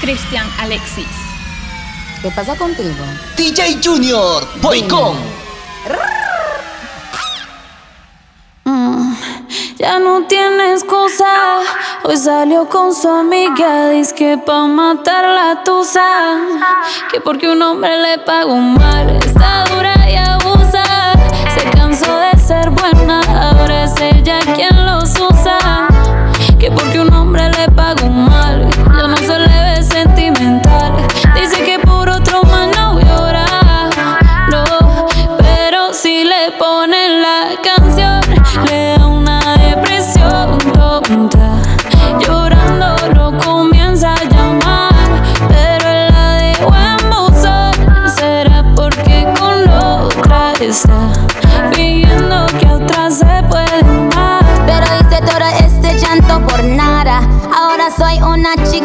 Cristian Alexis. ¿Qué pasa contigo? DJ Junior, voy con. Mm, ya no tiene excusa. Hoy salió con su amiga. Dice que pa' matar la tusa. Que porque un hombre le pagó mal. Está dura y abusa. Se cansó de ser buena. Ahora es ella quien los usa. Que porque un hombre le pagó mal.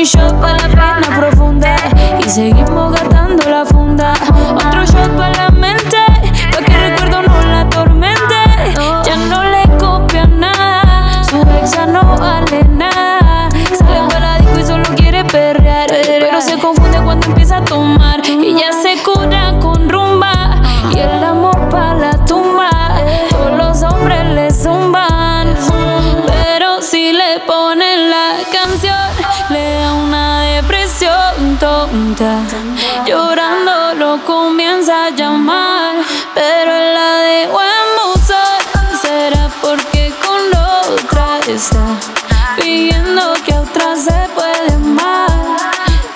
un, shot para la pena profunda y seguimos gastando la funda. Otro shot para la mente, pa' que el recuerdo no la atormente. Ya no le copia nada, su ex ya no vale está fingiendo que otra se puede amar.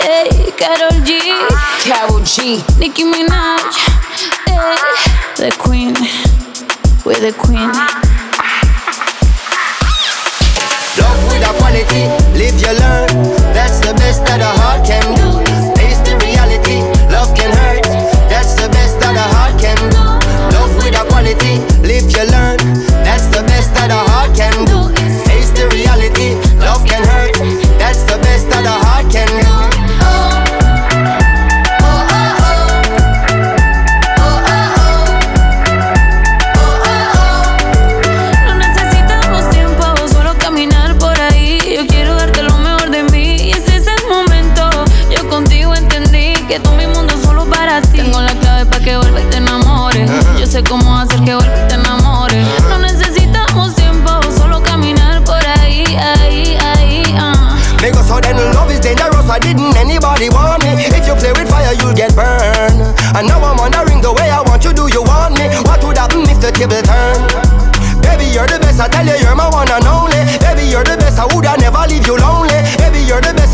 Ey, Karol G, Carol G, Nicki Minaj, ey, the queen, we're the queen. Love with a quality, live you learn. That's the best that a heart can do. Face the reality, love can hurt. That's the best that a heart can do. Love with a quality, live you learn.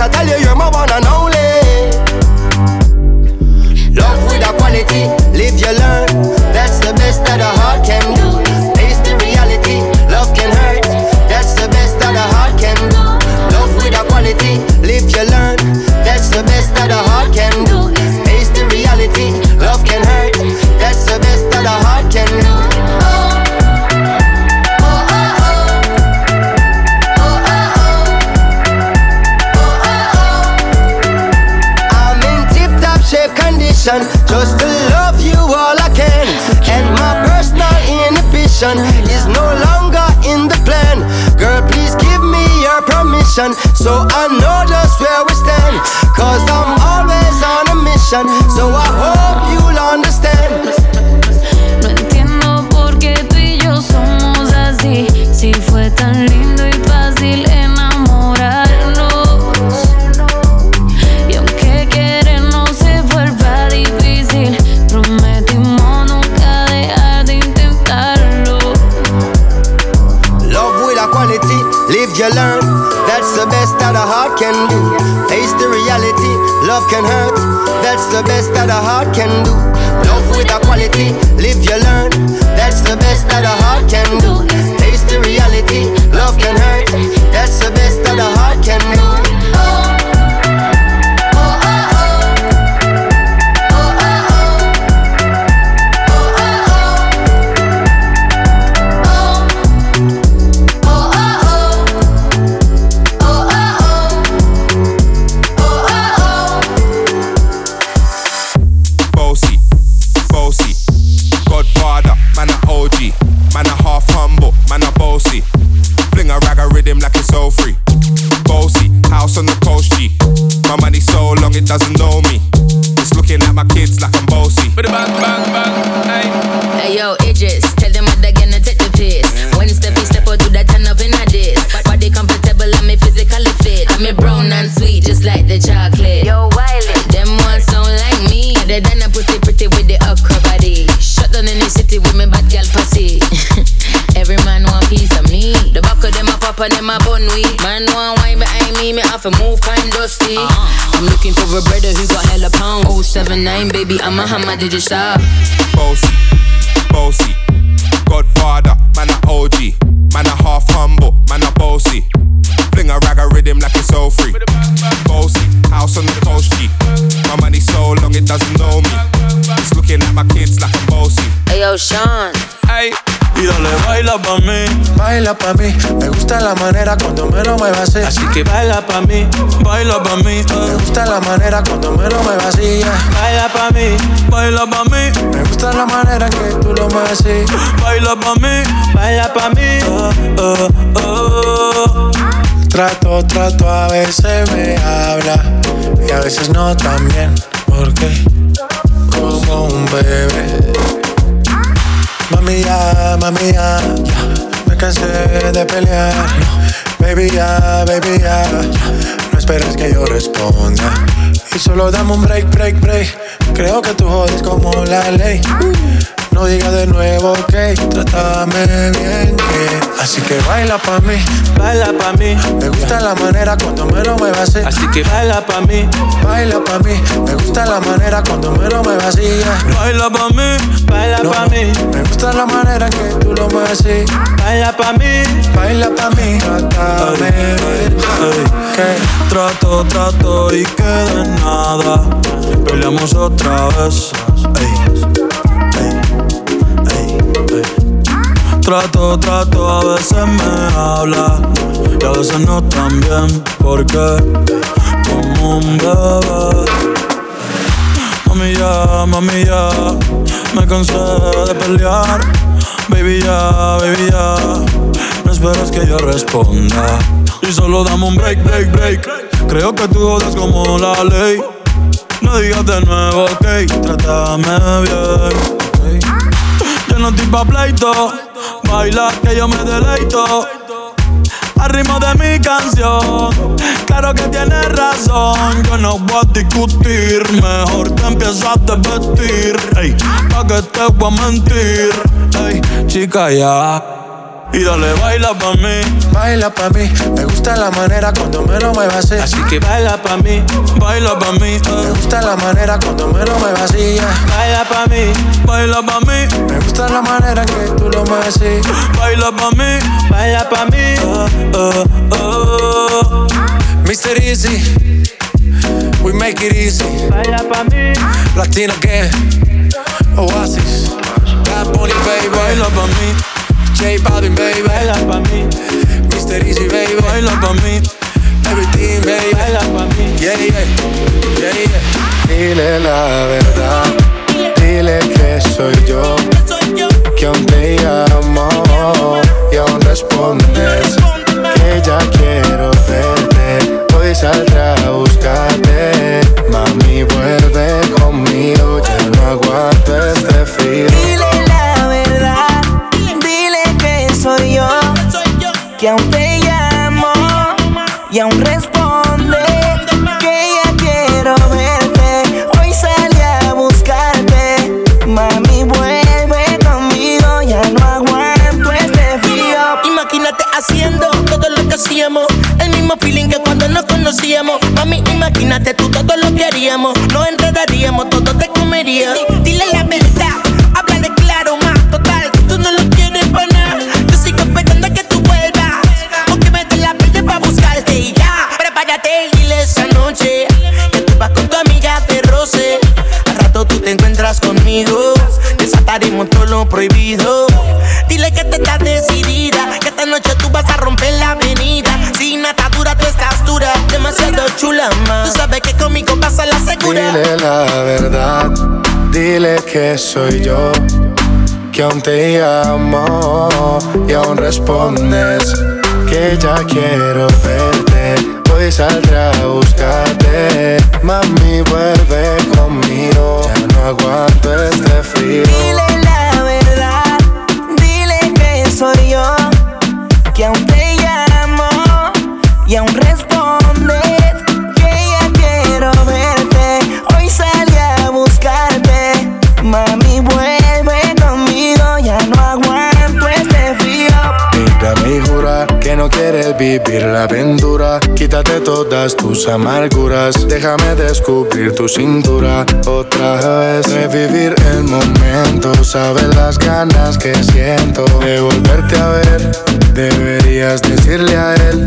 I tell you, you're my one is no longer in the plan. Girl, please give me your permission so I know just where we stand. Cause I'm always on a mission, so I hope you'll understand. Baby, I'm a hammer, did you stop? Bossy, bossy, Godfather, man a OG, man a half humble, man a bossy. Fling a rag a rhythm like it's all free. Bossy, house on the coast G. My money so long it doesn't know me. It's looking at my kids like I'm bossy. Hey yo, Sean. Hey. Y dale, baila pa' mí. Baila pa' mí. Me gusta la manera cuando me lo muevas así. Así que baila pa' mí, baila pa' mí. Me gusta la manera cuando me lo muevas así. Baila pa' mí, baila pa' mí. Me gusta la manera que tú lo mueves así. Baila pa' mí, baila pa' mí. Oh, oh, oh. Trato, trato, a veces me habla. Y a veces no tan bien. Porque como un bebé Mami ya, mami ya, me cansé de pelear. Baby ya, baby ya, no esperes que yo responda. Y solo dame un break, break, break. Creo que tú jodes como la ley. No diga de nuevo, ok, trátame bien, que Así que baila pa' mí, baila pa' mí. Me gusta la manera cuando me lo muevas así. Así que baila pa' mí, baila pa' mí. Me gusta la manera cuando me lo muevas así Baila pa' mí, baila pa' mí. Me gusta la manera que tú lo mueves así. Baila pa' mí, baila pa' mí. Trátame bien, que Trato, trato y que de nada. Peleamos otra vez, Trato, trato, a veces me habla y a veces no tan bien, porque como un bebé. Mami ya, mami ya, me cansé de pelear. Baby ya, baby ya, no esperes que yo responda. Y solo dame un break, break, break. Creo que tú jodas como la ley. No digas de nuevo, ok, trátame bien. Yo no estoy pa' pleito Baila que yo me deleito. Al ritmo de mi canción, claro que tienes razón. Yo no voy a discutir, mejor te empiezas a vestir. Ey, pa' que te voy a mentir. Chica, ya. Y dale, baila pa' mí. Baila pa' mí. Me gusta la manera cuando me lo muevas así. Así que baila pa' mí, baila pa' mí. Me gusta la manera cuando me lo muevas así. Baila pa' mí, baila pa' mí. Me gusta la manera que tú lo mueves así. Baila pa' mí, baila pa' mí. Oh, oh, oh. Mr. Easy. We make it easy. Baila pa' mí. Latino again. Oasis. Bad Bunny, baby. Baila pa' mí. J Balvin, baby. Baila pa' mí. Mr. Easy, baby. Baila pa' mí. Everything, baby. Baila pa' mí. Yeah, yeah. Yeah, yeah. Dile la verdad. Dile que soy yo. Que aún te llamo. Y aún respondes. Que ya quiero verte. Hoy saldré a buscarte. Mami, vuelve conmigo. Soy yo, que aún te llamo y aún respondes que ya quiero verte. Hoy saldré a buscarte, mami vuelve conmigo, ya no aguanto este frío. Dile la verdad, dile que soy yo, que aún te llamo y aún respondes que no quieres vivir la aventura. Quítate todas tus amarguras. Déjame descubrir tu cintura otra vez. Revivir el momento. Sabes las ganas que siento de volverte a ver. Deberías decirle a él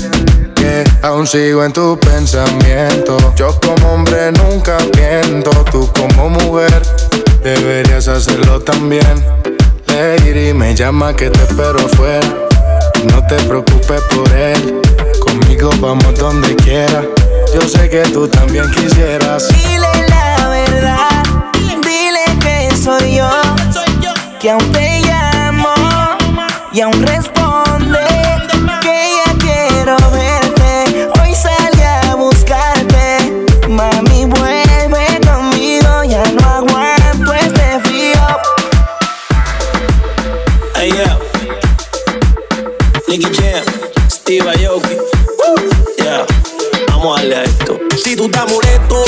que aún sigo en tu pensamiento. Yo como hombre nunca miento. Tú como mujer deberías hacerlo también. Lady me llama que te espero afuera. No te preocupes por él. Conmigo vamos donde quiera. Yo sé que tú también quisieras. Dile la verdad, dile que soy yo, que aún te llamo y aún responde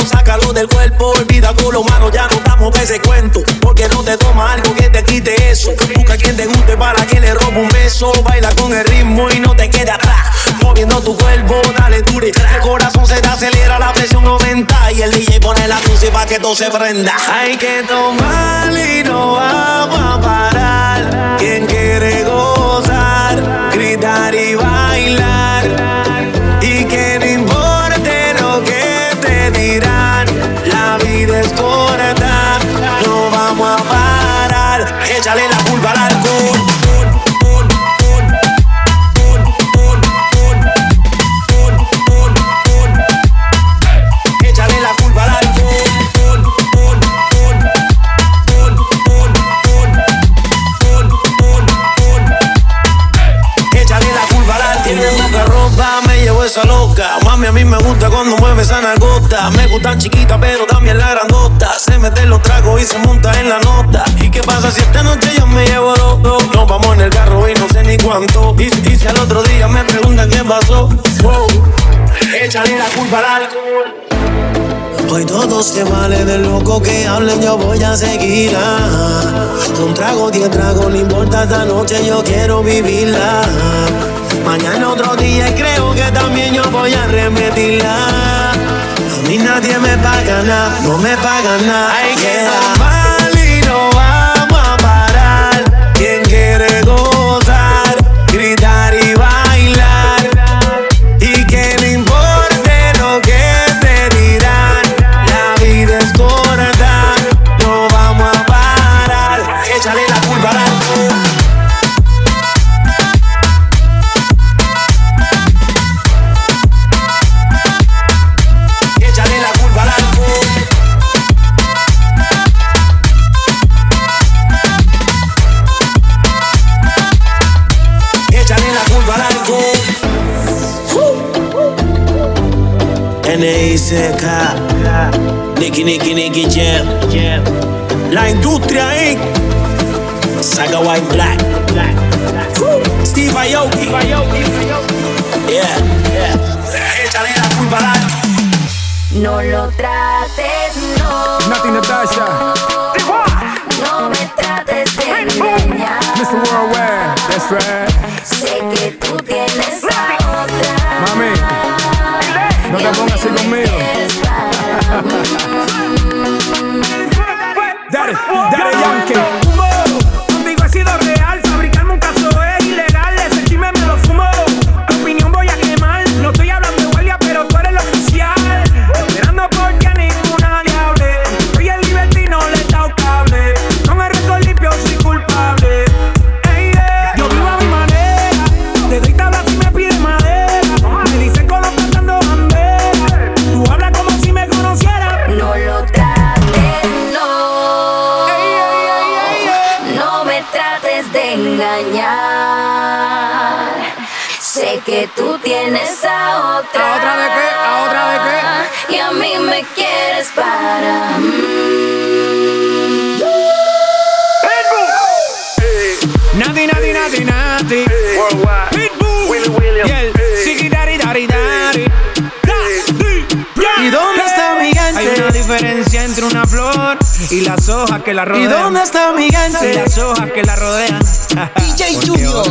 Sácalo del cuerpo. Olvida con lo malo, ya no estamos para ese cuento. Porque no te toma algo que te quite eso. Busca quien te guste para que le robe un beso. Baila con el ritmo y no te quede atrás. Moviendo tu cuerpo, dale dure. El corazón se te acelera, la presión aumenta. Y el DJ pone la música para que todo se prenda. Hay que tomar y no vamos a parar. Quien quiere gozar, gritar y bailar. Mí me gusta cuando mueve esa nalgota. Me gustan chiquita, pero también la grandota. Se mete los tragos y se monta en la nota. ¿Y qué pasa si esta noche yo me llevo dos? Nos vamos en el carro y no sé ni cuánto. Y, si al otro día me preguntan qué pasó, wow. Échale la culpa al alcohol. Hoy todo se vale de loco que hablen, yo voy a seguir. ah. Un trago, diez tragos, no importa esta noche, yo quiero vivirla. Mañana otro día y creo que también yo voy a repetirla. A mí nadie me paga nada, no me paga nada. Hay que N.I.C.K. Nicky, Nicky, Nicky Jam. La industria Inc. Saga White Black. Steve Aoki. Yeah, yeah. Échale la culpa alcohol. No lo trates, no. Nati Natasha, No me trates de engañar. Mr. Worldwide, that's right. Y las hojas que la rodean. ¿Y dónde está mi gente? Y las hojas que la rodean. DJ Junior.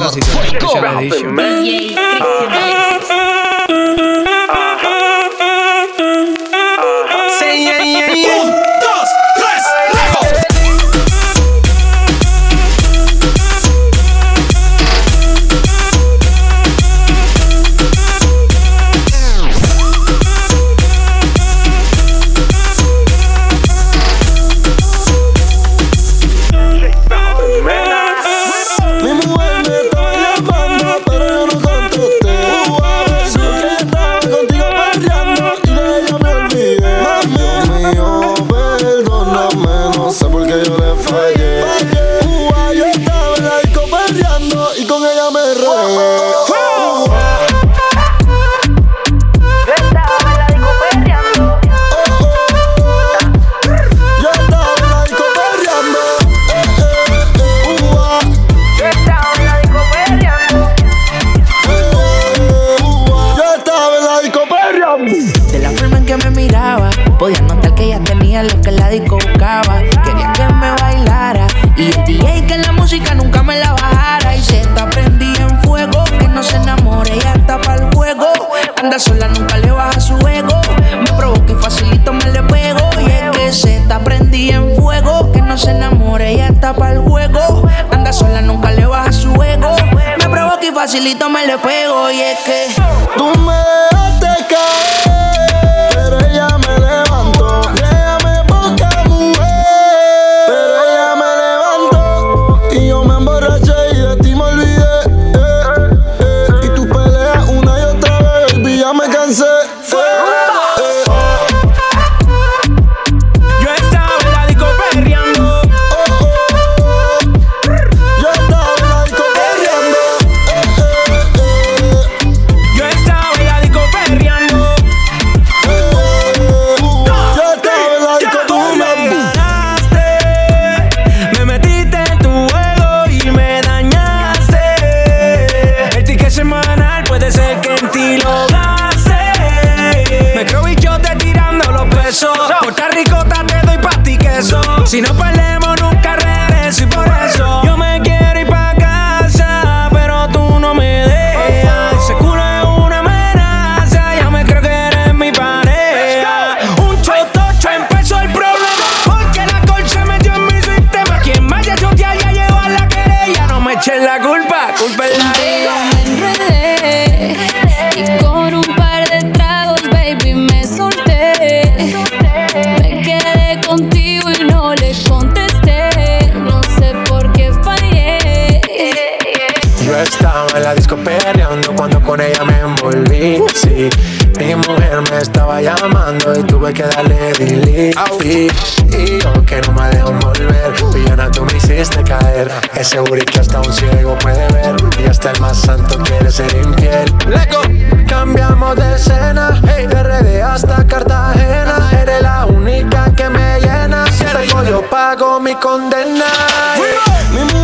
facilito me le pego y es que que darle delete. Y yo que no me dejo volver Villana, tú me hiciste caer. Ese seguro que hasta un ciego puede ver. Y hasta el más santo quiere ser infiel. Leco. Cambiamos de escena. Hey. De RD hasta Cartagena. Eres la única que me llena. Si yo pago mi condena. Hey.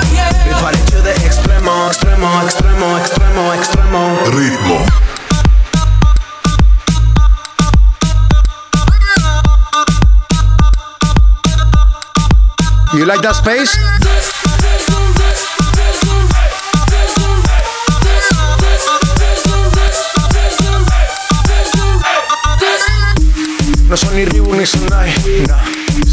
party to the extremo, extremo, extremo, extremo, extremo. Ritmo. You like that space? No son ni Reebok ni Sonai, nah.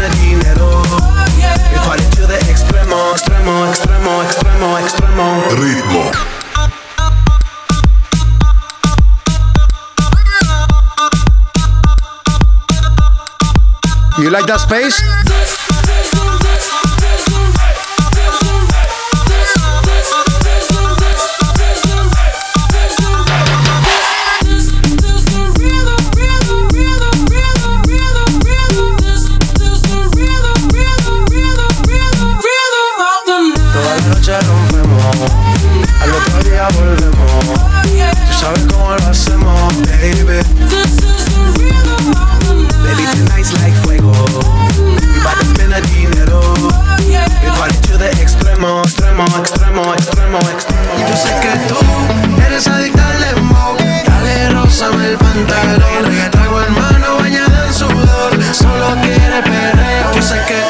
spend a dinero. We party to the extremo, extremo, extremo, extremo, extremo. Ritmo. You like that space? Otro día volvemos. Tú sabes cómo lo hacemos, baby. Baby, tonight's like fuego. We bout to spend dinero. We party to the extremo, extremo, extremo, extremo, extremo. Yo sé que tú eres adicta al dembow Dale, rózame el pantalón Traigo hermano bañada en sudor Solo quiere perreo Yo sé que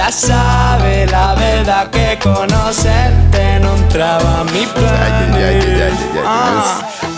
ya sabes la verdad que conocerte no entraba a mi plan.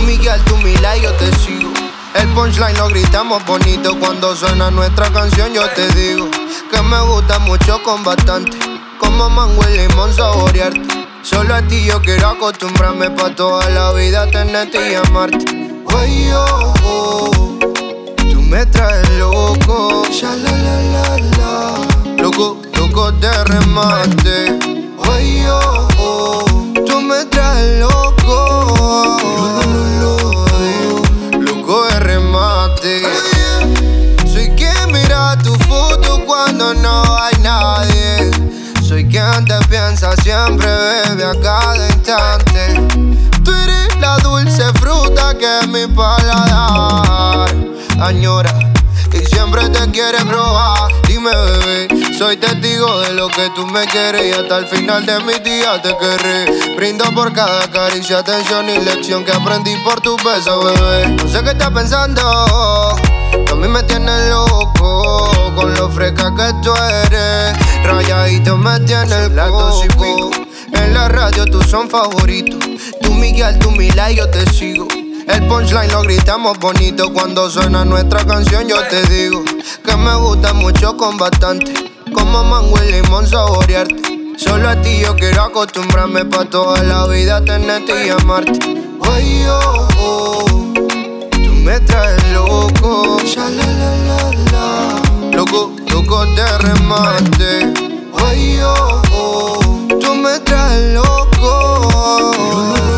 Miguel, tú Mila y yo te sigo. El punchline lo gritamos bonito cuando suena nuestra canción. Yo te digo que me gusta mucho con bastante. Como mango y limón saborearte. Solo a ti yo quiero acostumbrarme pa' toda la vida tenerte y amarte. Ay, oh, oh, tú me traes loco. Ya la la la la. Loco, loco de remate. Ay, oh, oh, tú me traes loco. Soy quien mira tu foto cuando no hay nadie. Soy quien te piensa siempre, bebe a cada instante. Tú eres la dulce fruta que mi paladar añora y siempre te quiere probar. Dime, bebé, soy testigo de lo que tú me quieres y hasta el final de mi día te querré. Brindo por cada caricia, atención y lección que aprendí por tu beso, bebé. No sé qué estás pensando, tú a mí me tienes loco con lo fresca que tú eres. Rayadito me tiene el coco. En la radio tú son favoritos. Tú Miguel, tú Mila y yo te sigo. El punchline lo gritamos bonito cuando suena nuestra canción. Yo te digo que me gusta mucho con bastante. Como mango y limón saborearte. Solo a ti yo quiero acostumbrarme pa' toda la vida tenerte y amarte. Ay, oh, oh, tú me traes loco. Ya. Loco, loco de remate. Ay, oh, oh, tú me traes. Loco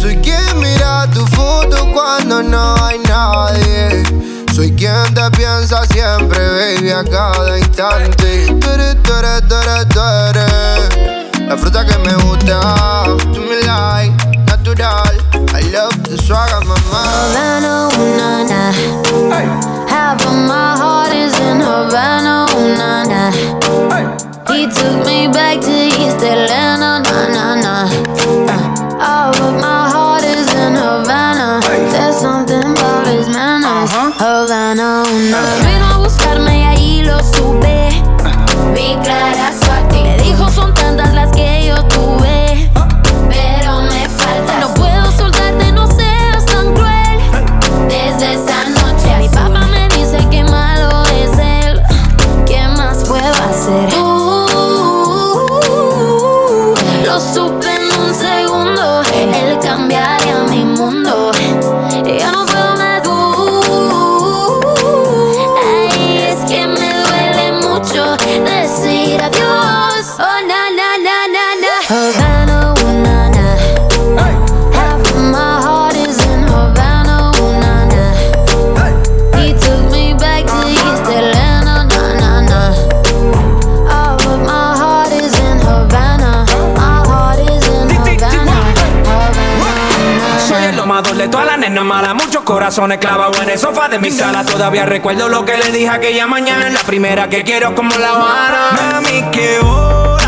Soy quien mira tu foto cuando no hay nadie. Soy quien te piensa siempre, baby, a cada instante. Tú eres, tú eres, tú eres, tú eres La fruta que me gusta. Tú me like, natural. I love the swagger, mamá. Havana, ooh, na, na. Half of my heart is in Havana, ooh, na, na. He took me back to East Atlanta, na, na, na. Uh, all of my heart is in Havana. There's something about his manners. Havana, ooh, na. mala, muchos corazones clavados en el sofá de mi sala. Todavía recuerdo lo que le dije aquella mañana. La primera que quiero como la vara. Mami, qué hora.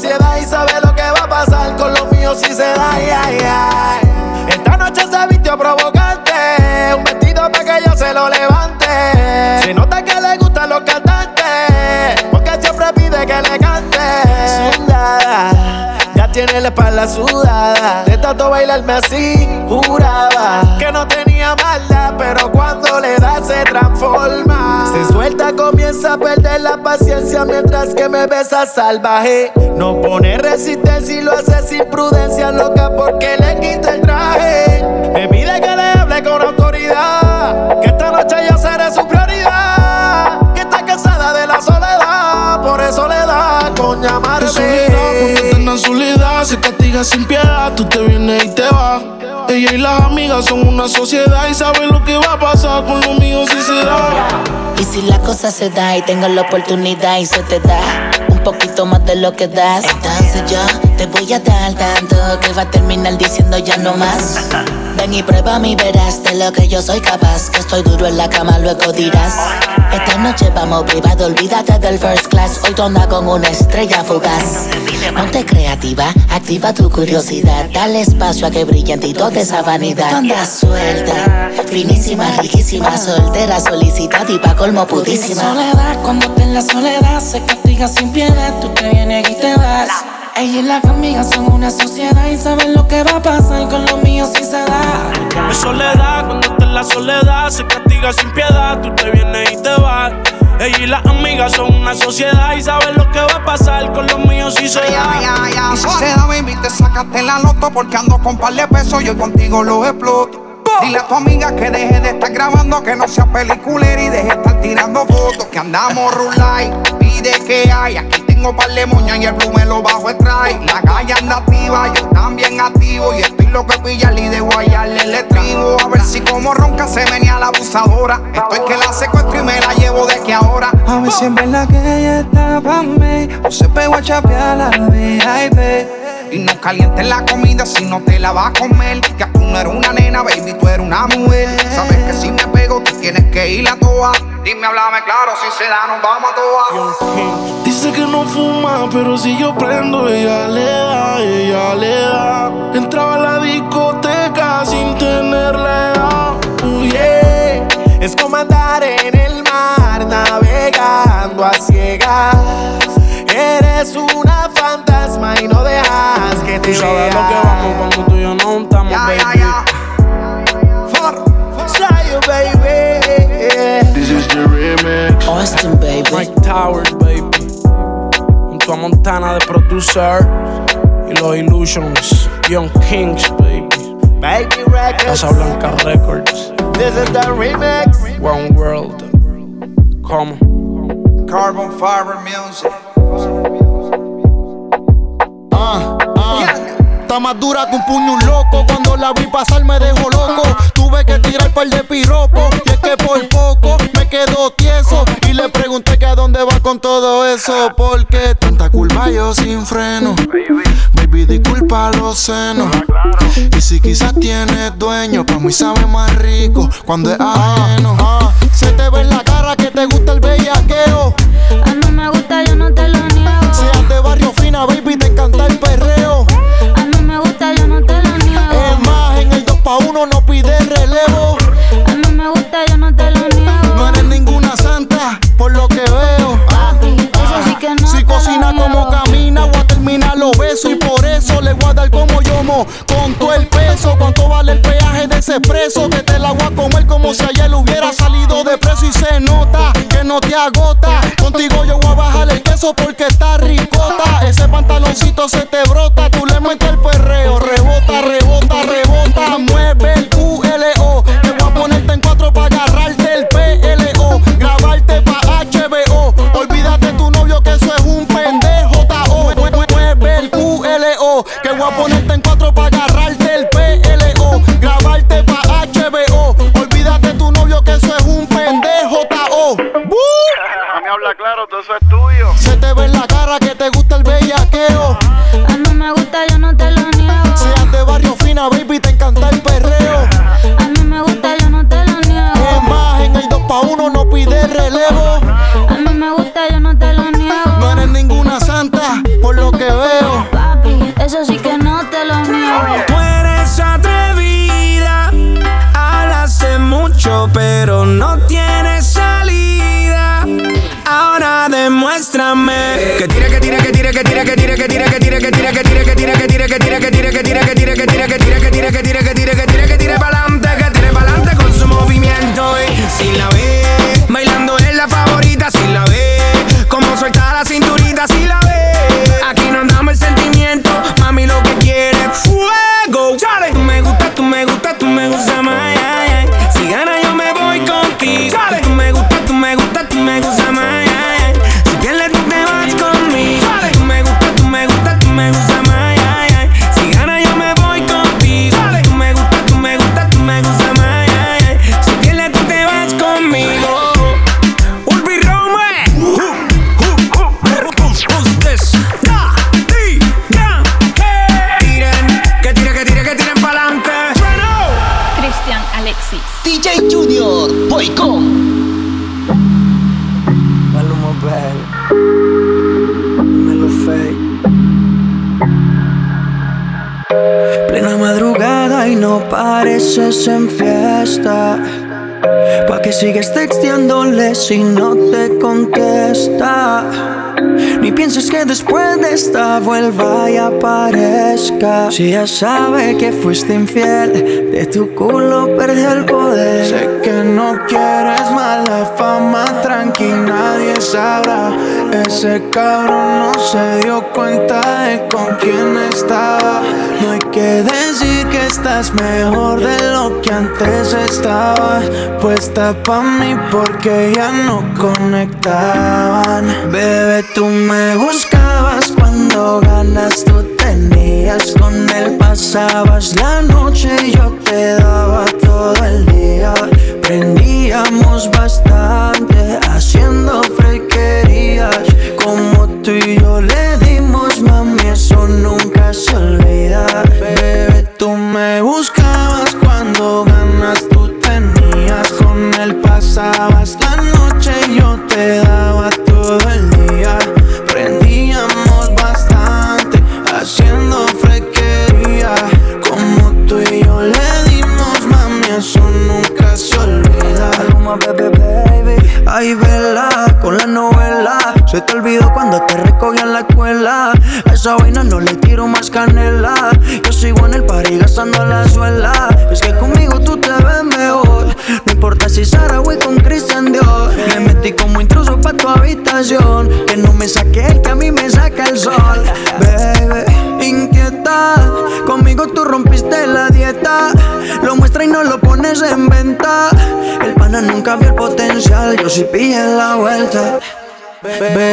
y sabe lo que va a pasar con los míos si se da. ay, ay. Esta noche se vistió provocante, un vestido para que ella se lo levante. Se nota que le gustan los cantantes, porque siempre pide que le cante. Sudada, ya tiene la espalda sudada. De tanto bailarme así, juraba que no tenía pero cuando le da se transforma. Se suelta, comienza a perder la paciencia mientras que me besa salvaje. No pone resistencia y lo hace sin prudencia, loca, porque le quita el traje. Me pide que le hable con autoridad, que esta noche yo seré su prioridad. Que está cansada de la soledad, por eso le da con llamarme. Se castiga sin piedad, tú te vienes y te vas. Ella y las amigas son una sociedad y saben lo que va a pasar con los míos si se da. Y si la cosa se da y tengo la oportunidad y se te da un poquito más de lo que das, entonces yo te voy a dar tanto que va a terminar diciendo ya no más. Ven y prueba mi verás de lo que yo soy capaz, que estoy duro en la cama, luego dirás. Esta noche vamos privado, olvídate del first class, hoy tonda con una estrella fugaz. Ponte creativa, activa tu curiosidad, dale espacio a que brille en ti esa vanidad. Tonda suelta, finísima, riquísima, soltera, solicitada y pa' colmo putísima. Soledad, cuando te en la soledad se castiga sin piedad, tú te vienes y te vas. Ella y las amigas son una sociedad y saben lo que va a pasar con los míos si se da. Es soledad, cuando está en la soledad se castiga sin piedad, tú te vienes y te vas. Ella y las amigas son una sociedad y saben lo que va a pasar con los míos si se da. Y si se da, baby, te sacaste la loto porque ando con par de pesos, yo contigo lo exploto. Dile a tu amiga que deje de estar grabando, que no sea peliculera y deje de estar tirando fotos. Que andamos rulay, pide que hay. Aquí tengo par de moñas y el blue bajo extrae. La calle anda activa, yo también activo. Y estoy loco de pillarle y de guayarle el estribo. A ver si como ronca se venía la abusadora. Estoy que la secuestro y me la llevo de que ahora. A ver si en verdad que ella está pa' mí O se pegó a chapear la VIP Y no calientes la comida si no te la vas a comer. Que tú no eres una nena, baby, tú eres una mujer. Sabes que si me pego, tú tienes que ir a toa. Dime, háblame claro, si se da, nos vamos a toa. Dice que no fuma, pero si yo prendo, ella le da, ella le da. Entraba a la discoteca sin tenerla edad. Uh, yeah. Es como Tú sabes lo que vamos cuando tú y yo no estamos, baby. Fly you, baby. This is the remix. Austin, baby. Mike Towers, baby. Junto a Montana de producer. Y los Illusions. Young Kings, baby. Baby Records. Casa Blanca Records. This is the remix. One World. ¿Cómo? Carbon Fiber Music. Está más dura que un puño un loco. Cuando la vi pasar me dejó loco. Tuve que tirar par de piropo. Y es que por poco me quedo tieso. Y le pregunté que a dónde va con todo eso. Porque tanta curva yo sin freno. Baby, disculpa los senos. Y si quizás tienes dueño, pa' mí sabe más rico cuando es ajeno. Ah, se te ve en la cara que te gusta el bellaqueo. A mí me gusta, yo no te lo 1 no pide relevo. A mí me gusta, yo no te lo niego. No eres ninguna santa, por lo que veo. Eso sí que no Si cocina como camina, voy a terminar los besos. Y por eso le voy a dar como yomo. Con todo el peso, cuánto vale el peaje de ese preso. Que te la voy a comer como si ayer hubiera salido de preso. Y se nota que no te agota. Contigo yo voy a bajar el queso porque está ricota. Ese pantaloncito se te brota. Tú le metes el perreo. Rebota, rebota, rebota. En fiesta. ¿Pa' que sigues texteándole si no te contesta? Ni pienses que después de esta vuelva y aparezca. Si ya sabe que fuiste infiel, de tu culo perdió el poder. Sé que no quieres mala fama, tranqui, nadie sabrá. Ese cabrón no se dio cuenta de con quién estaba. No hay que decir que estás mejor de lo que antes estabas. Puesta pa' mí porque ya no conectaban. Bebé, tú me buscabas cuando ganas tú tenías. Con él pasabas la noche y yo te daba todo el día. Prendíamos bastante should be en la vuelta. Baby.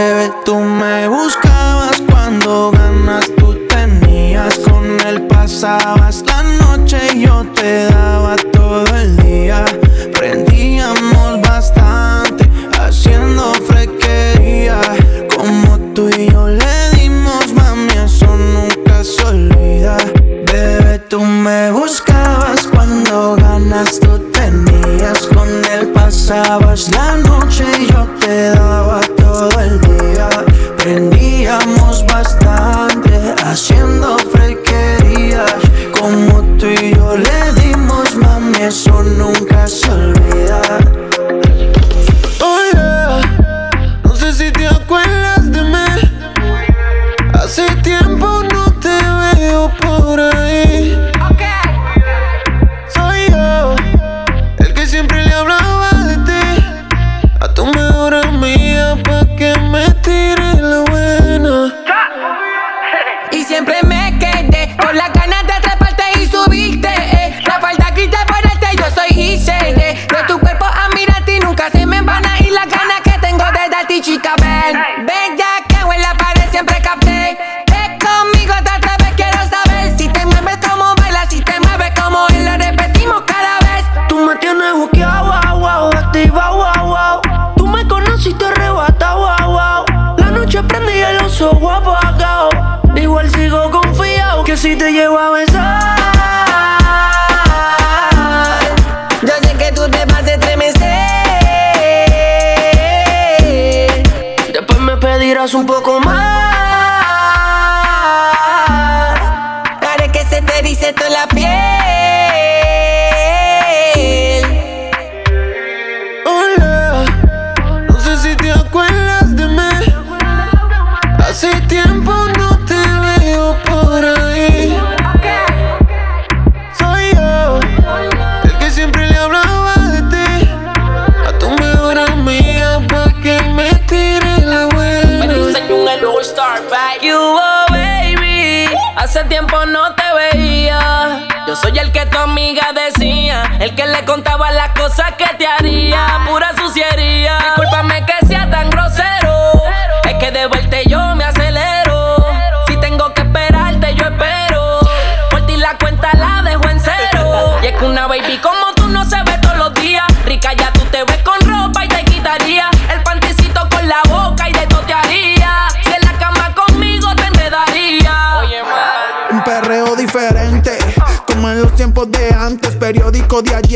un poco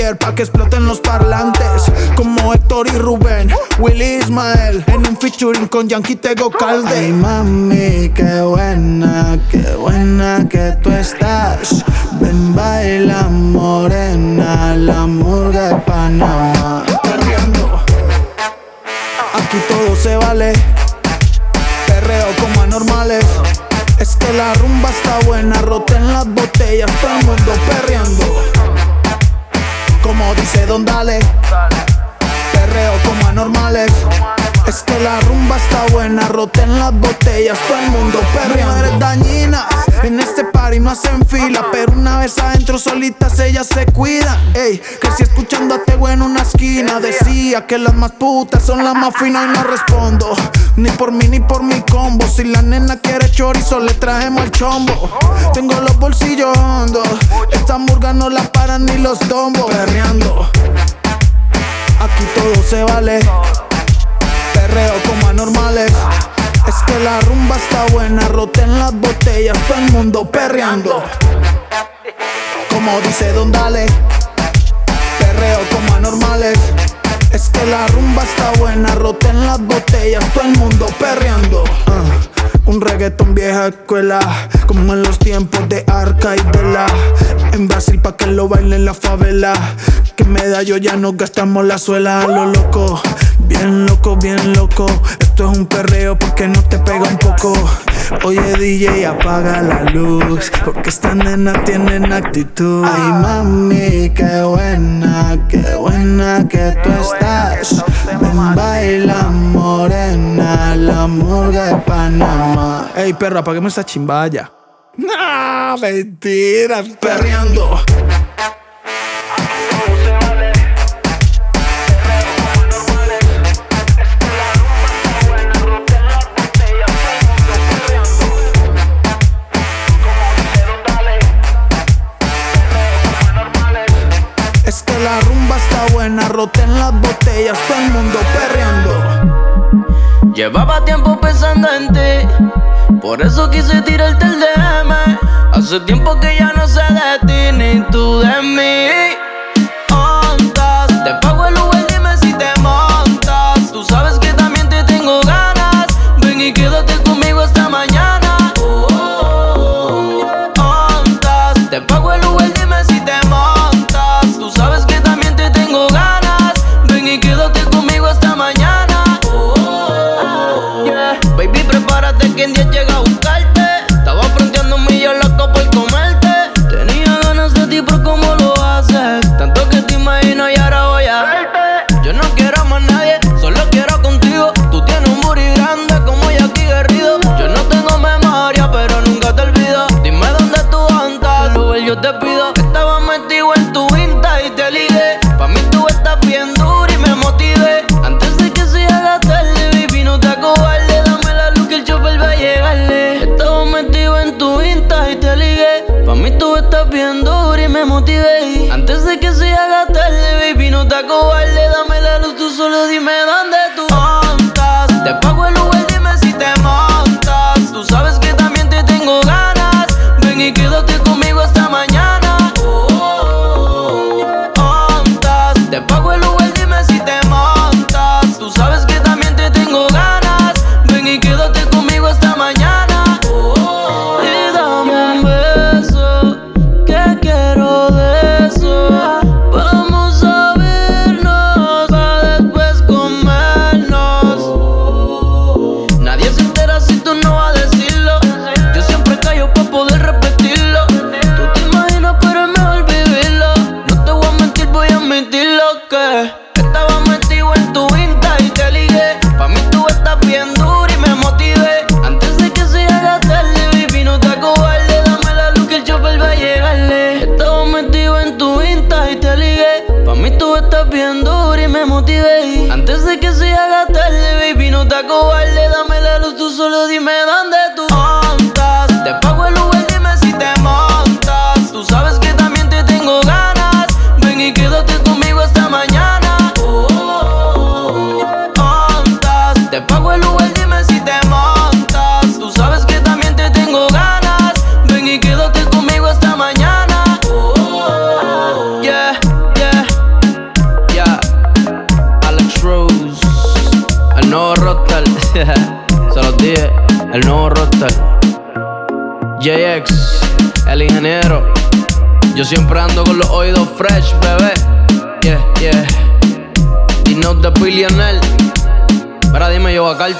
ayer pa' que exploten los parlantes. Como Héctor y Rubén, Willy Ismael, en un featuring con Yankee Tego Calde. Ay, mami, qué buena, qué buena que tú estás. Ven, baila morena, la murga de Panamá. Aquí todo se vale que las más putas son las más finas y no respondo. Ni por mí ni por mi combo. Si la nena quiere chorizo, le trajemos el chombo. Tengo los bolsillos hondos. Esta murga no la paran ni los tombos. Perreando. Aquí todo se vale. Perreo como anormales. Es que la rumba está buena, roten las botellas, todo el mundo perreando. Como dice Don Dale, perreo como anormales. Es que la rumba está buena, rota en las botellas, todo el mundo perreando. Uh, un reggaetón vieja escuela, como en los tiempos de Arca y Vela. En Brasil pa' que lo bailen la favela. Que medallo ya nos gastamos la suela, lo loco. Bien loco, bien loco. Esto es un perreo porque no te pega un poco. Oye, DJ, apaga la luz. Porque esta nena tienen actitud. Ay, mami, qué buena, qué buena que tú estás. Ven, baila morena, la murga de Panamá. Ey, perro, apaguemos esta chimbaya. No, mentira, perreando. en las botellas, todo el mundo perreando. Llevaba tiempo pensando en ti, por eso quise tirarte el DM. Hace tiempo que ya no sé de ti ni tú de mí.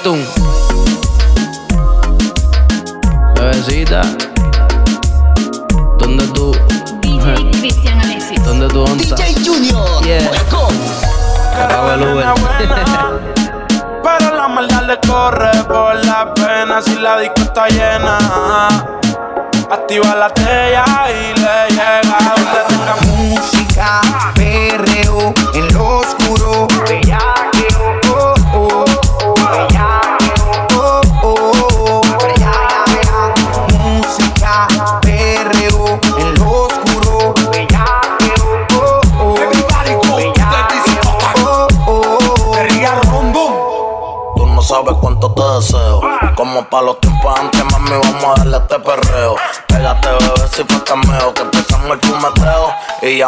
atún.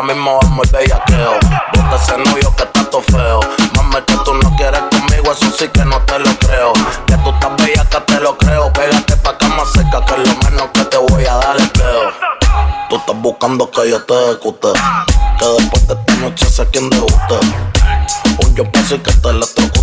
mismo vamos de bellaqueo. Bota ese novio que está todo feo. Mami, que tú no quieres conmigo, eso sí que no te lo creo. Que tú estás bella, que te lo creo. Pégate pa' acá más cerca, que es lo menos que te voy a dar el peo. Tú estás buscando que yo te ejecute. Que después de esta noche sé quién te guste. Un yo paso y que te electrocute.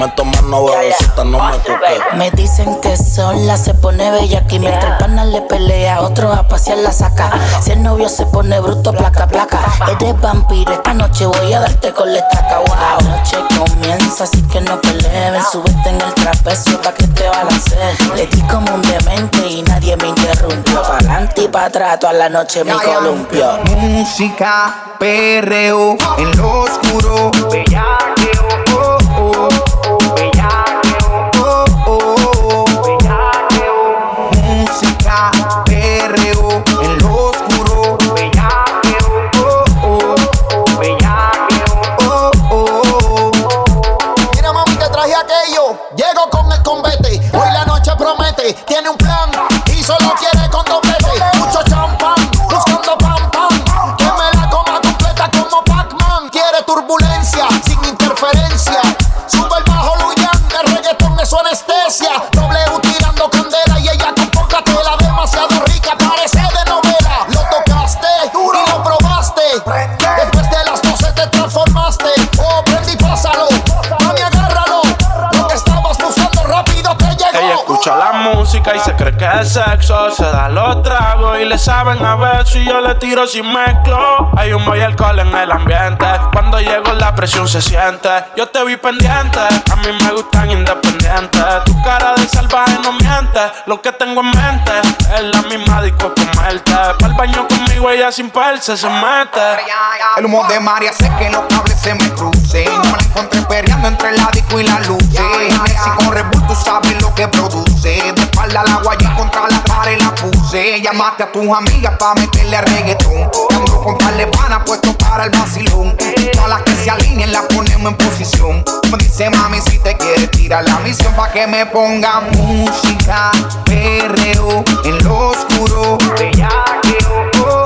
Me toman no bebecita, no me toques. Me dicen que sola se pone bella aquí. Mientras el pana le pelea, otro a pasear la saca. Si el novio se pone bruto, placa, placa. Eres vampiro, esta noche voy a darte con la estaca. La noche comienza, así que no peleen. Súbete en el trapecio pa' que te balanceen. Le di como un demente y nadie me interrumpió. Pa'lante y pa' atrás, toda la noche me columpio. Música, perreo, en lo oscuro, bella y se cree que es sexo. Se da los tragos y le saben a ver si yo le tiro sin mezclo. Hay un y alcohol en el ambiente. Cuando llego la presión se siente. Yo te vi pendiente, a mí me gustan independientes. Tu cara de salvaje no miente. Lo que tengo en mente es la misma disco comerte. Para el baño conmigo ella sin perse se mete. El humo de María hace que los cables se me crucen. No me la encontré perreando entre la disco y la luz. Si con Red Bull tú sabes lo que produce. De espalda la guaya contra la y la puse. Llamaste a tus amigas pa' meterle a reggaetón. Ando con par de panas puesto para el vacilón. Todas las que se alineen las ponemos en posición. Me dice mami si te quieres tirar la misión pa' que me ponga música. Perreo en lo oscuro. Bellaqueo, oh,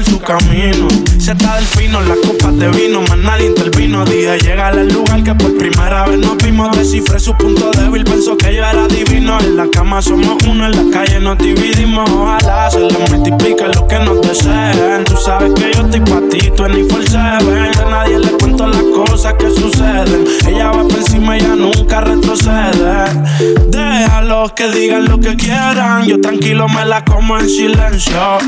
por su camino. Se está del fino, las copas de vino, más nadie intervino. Dije llegar al lugar que por primera vez nos vimos. Descifré su punto débil, pensó que yo era divino. En la cama somos uno, en la calle nos dividimos. Ojalá se les multiplique lo que nos deseen. Tú sabes que yo estoy pa' ti, tú en. A nadie le cuento las cosas que suceden. Ella va por encima, ella nunca retrocede. Déjalos que digan lo que quieran. Yo tranquilo me la como en silencio.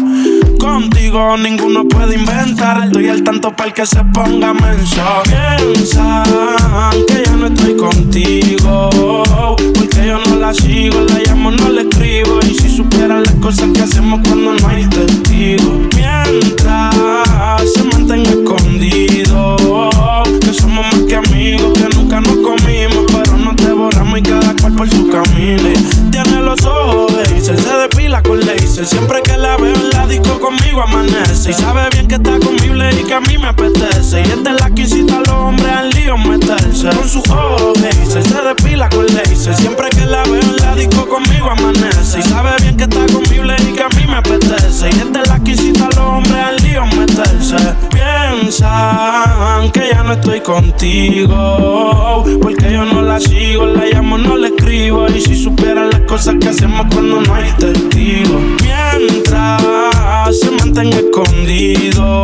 Contigo ninguno puede inventar. Estoy al tanto para el que se ponga menso. Piensan que yo no estoy contigo. Porque yo no la sigo, la llamo, no la escribo. Y si supieran las cosas que hacemos cuando no hay testigo. Mientras se mantenga escondido. Que somos más que amigos, que nunca nos comimos. Pero no te borramos y cada por su camino. Tiene los ojos de Hazel, se depila con laser. Siempre que la veo en la disco conmigo amanece. Y sabe bien que está conmigo y que a mí me apetece. Y es la que incita a los hombres al lío meterse. Con sus ojos de Hazel, se depila con laser. Siempre que la veo en la disco conmigo amanece. Y sabe bien que está conmigo y que a mí me apetece. Y es la que incita a los hombres al lío meterse. Piensan que ya no estoy contigo. Porque yo no la sigo, la llamo, no la escribo. Y si supieran las cosas que hacemos cuando no hay testigo. Mientras se mantenga escondido.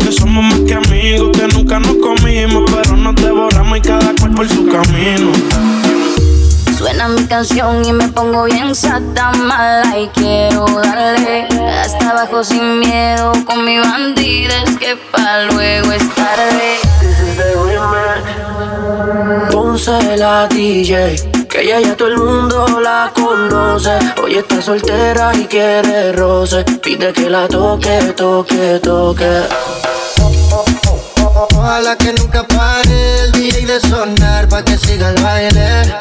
Que somos más que amigos, que nunca nos comimos. Pero nos devoramos y cada cual por su camino. Suena mi canción y me pongo bien sata mala y quiero darle hasta abajo sin miedo con mi bandida es que pa' luego es tarde. Ponce la DJ, que ella ya todo el mundo la conoce. Hoy está soltera y quiere roce. Pide que la toque, toque, toque. Ojalá que nunca pare el DJ de sonar pa' que siga el baile.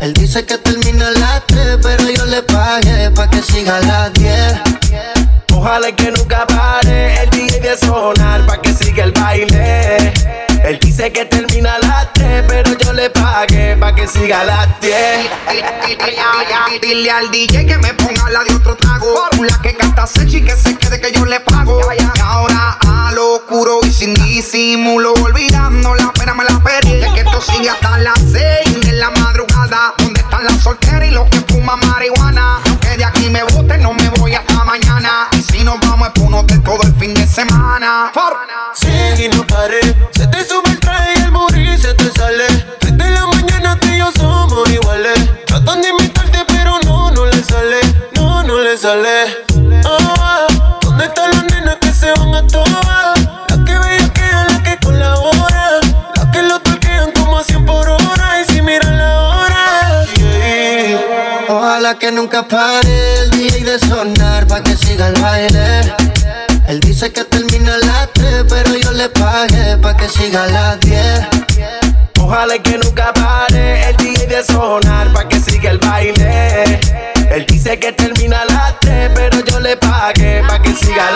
Él dice que termina a las 3, pero yo le pagué pa' que siga a las 10. Ojalá que nunca pare el DJ de sonar pa' que siga el baile. Él dice que termina a las 3, pero yo le pagué pa' que siga a las 10. Dile al DJ que me ponga la de otro trago. La que canta sexy que se quede que yo le pago. Y ahora a lo oscuro y sin disimulo. Olvidando la pena me la perdí. Que esto sigue hasta las 6 de la madrugada. ¿Dónde están las solteras y los que fuman marihuana? Aunque de aquí me guste, no me voy hasta mañana. Y si nos vamos es por un todo el fin de semana. Sigue y no pare. Se te sube el traje y el morir se te sale. Desde la mañana tú y yo somos iguales. Tratan de imitarte, pero no, no le sale. No, no le sale. Ah, ¿Dónde están las nenas que se van a todas? Ojalá que nunca pare el DJ de sonar pa' que siga el baile. Él dice que termina a las 3, pero yo le pagué pa' que siga a las 10. Ojalá que nunca pare el DJ de sonar pa' que siga el baile. Él dice que termina a las 3, pero yo le pagué pa' que siga a las 10.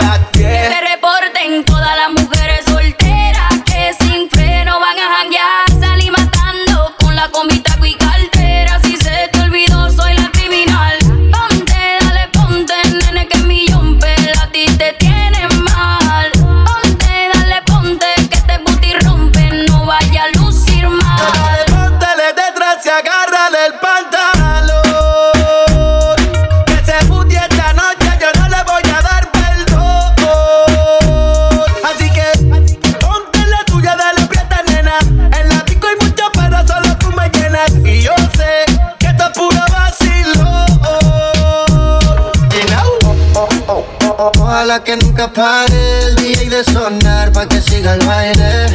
Nunca pare el DJ de sonar pa' que siga el baile.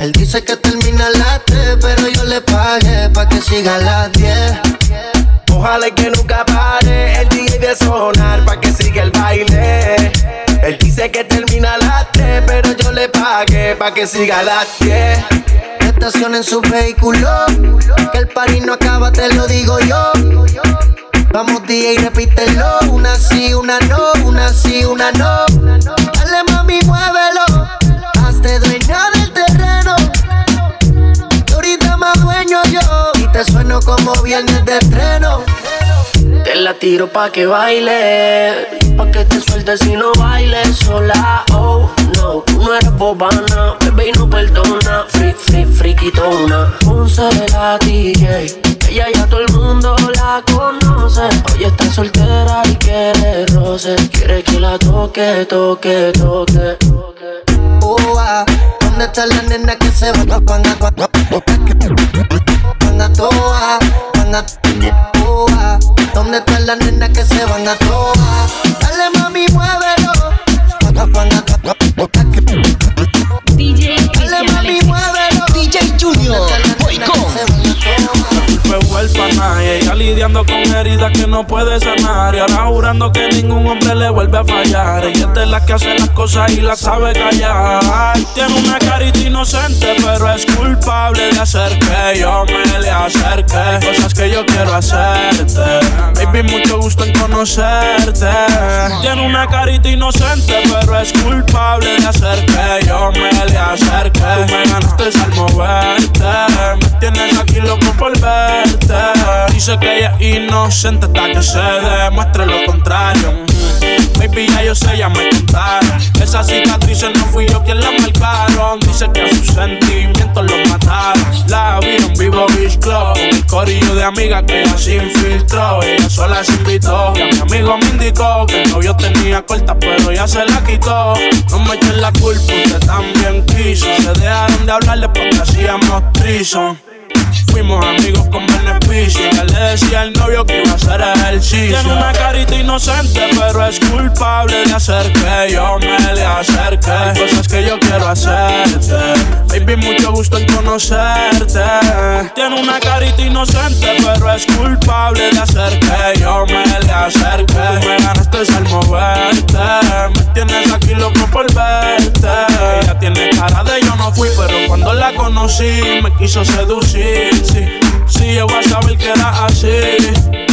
Él dice que termina a las 3, pero yo le pagué pa' que siga a las 10. Ojalá que nunca pare el DJ de sonar pa' que siga el baile. Él dice que termina a las 3, pero yo le pagué pa' que siga a las 10. Estacionen su vehículo, que el party no acaba, te lo digo yo. Vamos DJ, repítelo, una sí, una no, una sí, una no. Dale mami, muévelo, hazte dueño del terreno. Y ahorita más dueño yo, y te sueno como viernes de estreno. Te la tiro pa' que baile, pa' que te sueltes si no bailes sola. Oh, no, tú no eres bobana, bebé y no perdona. Free, free, friquitona, Ponce la DJ. Ella ya todo el mundo la conoce. Hoy está soltera y quiere roce. Quiere que la toque, toque, toque. Oh, ah, ¿dónde está la nena que se va a toa, van a oh, ah, ¿Dónde está la nena que se van a toa? Dale mami, muévelo. DJ Dale mami, muévelo. DJ Junior, ella lidiando con heridas que no puede sanar. Y ahora jurando que ningún hombre le vuelve a fallar. Ella es de las que hace las cosas y las sabe callar. Tiene una carita inocente, pero es culpable de hacer que yo me le acerque. Cosas que yo quiero hacerte. Baby, mucho gusto en conocerte. Tiene una carita inocente, pero es culpable de hacer que yo me le acerque. Tú me ganaste al moverte. Me tienes aquí loco por verte. Dice que ella es inocente hasta que se demuestre lo contrario. Baby, ya yo sé, ya me contaron. Esas cicatrices no fui yo quien las marcaron. Dice que a sus sentimientos los mataron. La vi en vivo Beach Club. El corillo de amigas que ella se infiltró. Ella sola se invitó. Y a mi amigo me indicó que el novio tenía corta, pero ya se la quitó. No me echen la culpa, usted también quiso. Se dejaron de hablarle porque hacíamos trison. Fuimos amigos con beneficio. Y él le decía al novio que iba a hacer ejercicio. Tiene una carita inocente, pero es culpable de hacer que yo me le acerque. Cosas que yo quiero hacerte. Baby, mucho gusto en conocerte. Tiene una carita inocente, pero es culpable de hacer que yo me le acerque. Tú me ganaste al moverte. Me tienes aquí loco por verte. Ella tiene cara de yo no fui, pero cuando la conocí me quiso seducir. Sí, sí, yo voy a saber que era así.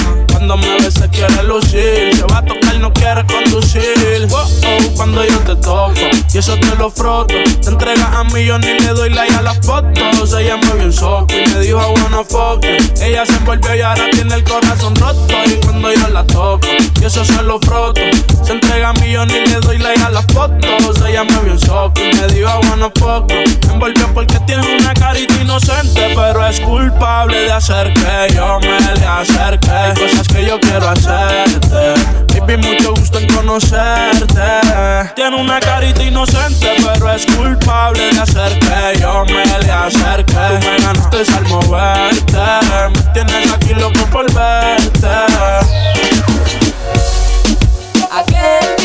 Cuando me ve se quiere lucir, se va a tocar, no quiere conducir. Oh, oh, cuando yo te toco y eso te lo froto, te entregas a mí, yo ni le doy like a las fotos. Ella me vio un soco y me dijo wanna fuck. Ella se envolvió y ahora tiene el corazón roto. Y cuando yo la toco y eso se lo froto, se entrega a mí, yo ni le doy like a las fotos. Ella me vio un soco y me dijo wanna fuck you. Me envolvió porque tiene una carita inocente, pero es culpable de hacer que yo me le acerque. Hay cosas yo quiero hacerte. Baby, mucho gusto en conocerte. Tiene una carita inocente, pero es culpable de hacer que yo me le acerque. Tú me ganaste al moverte. Me tienes aquí loco por verte. Aquel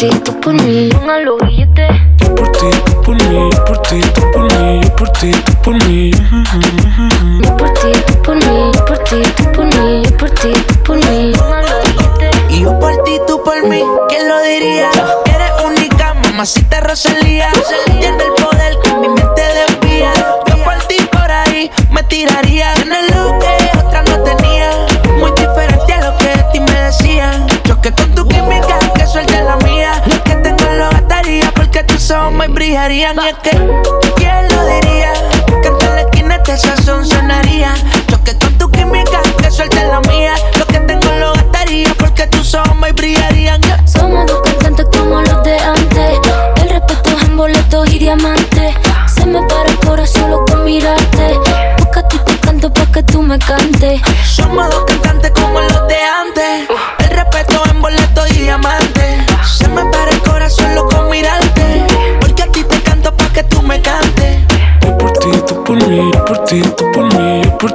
escrito por mim.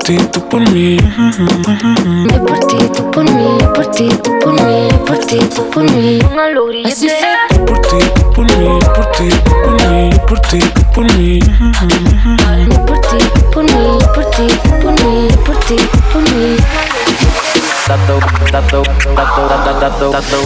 ti, tú por mí. Por ti, tú por mí, por ti, tú por mí, por ti, tú por mí. Por ti, tú por mí, por ti, tú por mí, por ti, tú por mí. Por ti, tú por mí, por ti, tú por mí, por ti, tú por mí. Tato, tato, tato, tato, tato,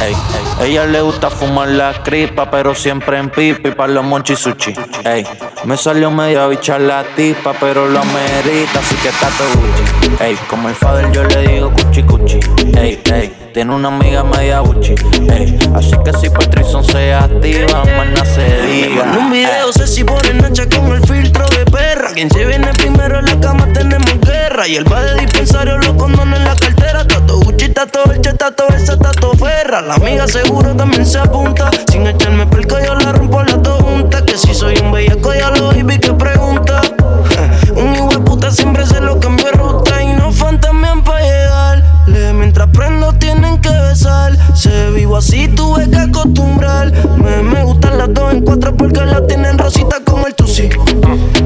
Ey, ey. Ella le gusta fumar la cripa, pero siempre en pipi para los monchisuchi. Ey me salió medio bicha la tipa, pero lo amerita, así que tato Gucci. Ey, como el father yo le digo cuchi cuchi. Ey, ey, tiene una amiga media Gucci. Ey, así que si Patrison se activa, más se diga. En un video sé si pone nacha con el filtro de perra. Quien se viene primero en la cama tenemos guerra. Y el va de dispensario lo condona en la cartera. Tato Gucci, tato Elche, tato esa, tato Ferra. La amiga seguro también se apunta. Sin echarme pelco yo la rompo las juntas. Que si soy un bellaco ya lo vi que pregunta. un hijo puta siempre se lo cambio de ruta. Y no fantamean pa' llegarle. Mientras prendo tienen que besar. Se vivo así tuve que acostumbrar. Me, gustan las dos en cuatro porque la tienen rosita como el tusi.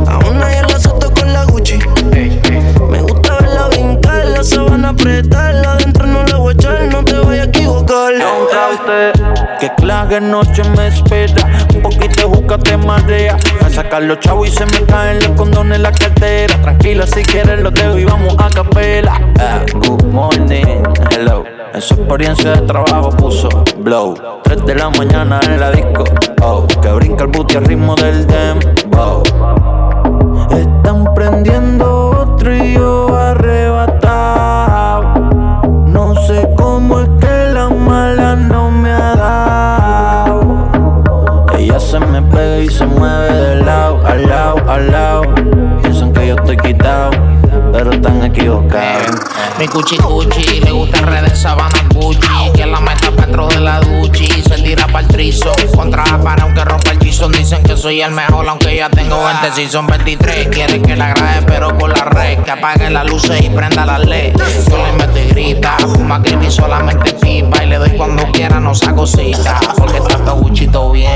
A una ya la soto con la Gucci. Me gusta verla brincar, la sabana apretarla. Adentro no la voy a echar, no te vayas a equivocar. Que clave noche me marea. A sacar los chavos y se me caen los condones en la cartera. Tranquila si quieres los dejo y vamos a capela. Ah, good morning, hello. En su experiencia de trabajo puso blow. 3 de la mañana en la disco. Oh, que brinca el booty al ritmo del dembow. Están prendiendo otro y yo arrebatado. No sé cómo es que la mala no me ha dado. Ella se me y se mueve de lado, al lado, al lado. Piensan que yo estoy quitado, pero están equivocados. Mi cuchi cuchi, le gusta redes sabana dentro de la duchi Se tira pa'l trizo. Contra la pared aunque rompa el piso Dicen que soy el mejor aunque ya tengo 20 Si son 23 Quieren que la grabe pero con la red. Que apague las luces y prenda las LED Yo le meto y grita Fuma ni solamente pipa. Y le doy cuando quiera no saco cita Porque trato Gucci todo bien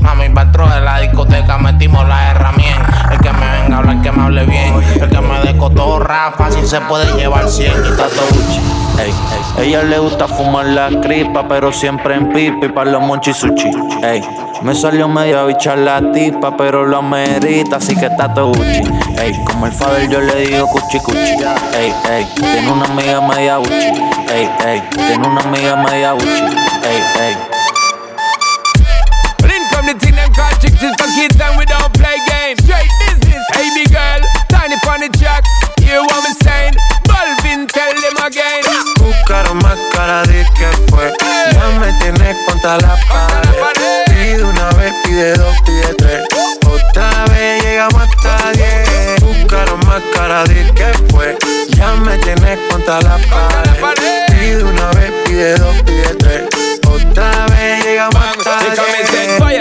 Mami, dentro de la discoteca metimos la herramienta. El que me venga a hablar, que me hable bien. El que me dé cotorra, fácil se puede llevar 100 y tato Gucci Ey. Ella le gusta fumar la cripa, pero siempre en pipi para los monchi sushi. Ey, me salió medio a bichar la tipa, pero lo amerita, así que tato Gucci. Ey, como el father yo le digo cuchi cuchi. Ey, ey, tiene una amiga media Gucci. Ey, ey, tiene una amiga media Gucci. Ey, ey. Chicks is we don't play games. Straight business, hey girl, tiny the track. Hear what me saying? Balvin, tell them again. Buscaron más cara de que fue. Ya me tienes contra la pared. Pide una vez, pide dos, pide tres. Otra vez llegamos hasta diez. Buscaron más cara de que fue. Ya me tienes contra la pared. Pide una vez, pide dos, pide tres. Otra vez llegamos hasta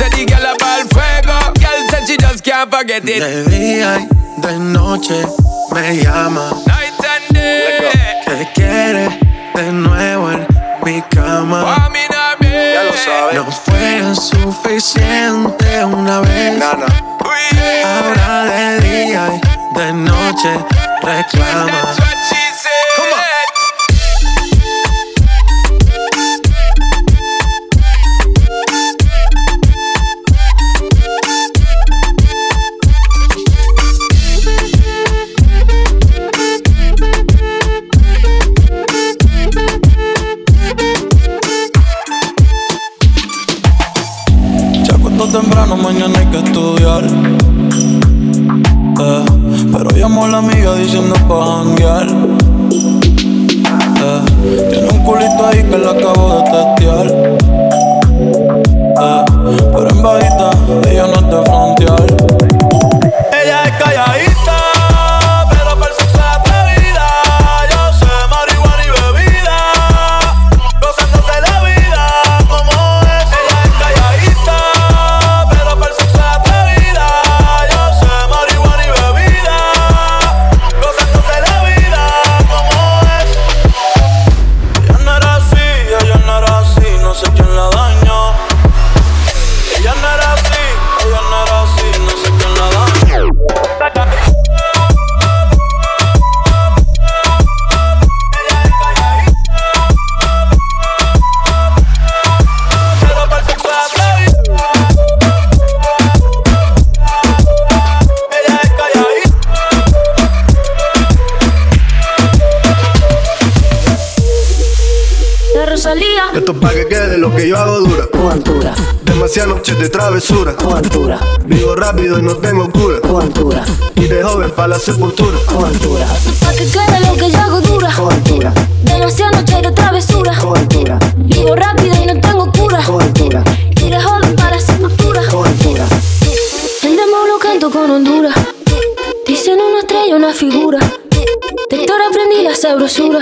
Say the girl a ball fuego. Girl said she just can't forget it. De día y de noche me llama. Night and day. Que quiere de nuevo en mi cama. Ya lo sabes. No fue suficiente una vez. Ahora de día y de noche reclama. Temprano, mañana hay que estudiar. Eh, pero llamó a la amiga diciendo pa' janguear. Eh, tiene un culito ahí que la acabo de testear. Eh, pero en bajita, ella no es de frontear. Demasiadas noches de travesura. Con altura. Vivo rápido y no tengo cura. Con altura. Y de joven para la sepultura. Con altura. Pa' que quede lo que yo hago dura. Con altura. Demasiadas noches de travesura. Con altura. Vivo rápido y no tengo cura. Con altura. Y de joven para la sepultura. Con altura. El demo lo canto con Honduras. Dicen una estrella, una figura. De Héctor aprendí la sabrosura.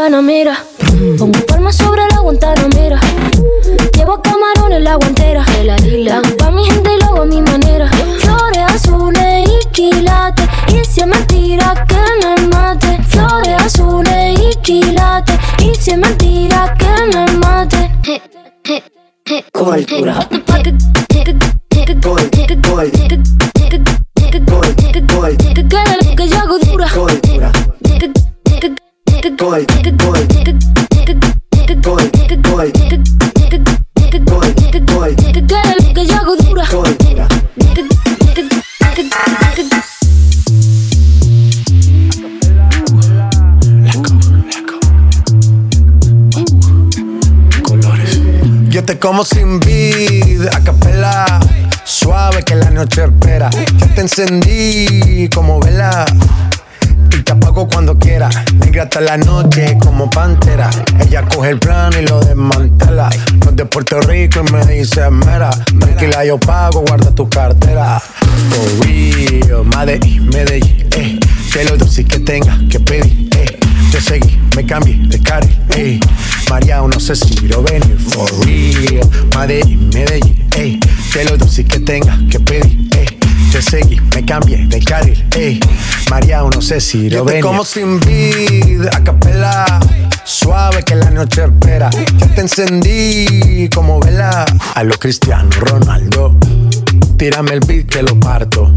Panamera. Encendí como vela. Y te apago cuando quiera. Negra hasta la noche como pantera. Ella coge el plano y lo desmantela. No de Puerto Rico y me dice mera. Tranquila, yo pago, guarda tu cartera. For real, Medellín, Medellín, eh. Que lo dulce que tenga que pedir, eh. Te seguí, me cambié de carril, eh. María, no sé si lo venir, for real. Medellín, Medellín, eh. Que lo dulce que tenga que pedir. Te seguí, me cambié de carril, ey. María, no sé si lo ven. como sin vid, a capela. Suave que la noche espera. Ya te encendí como vela. A lo Cristiano Ronaldo. Tírame el beat que lo parto.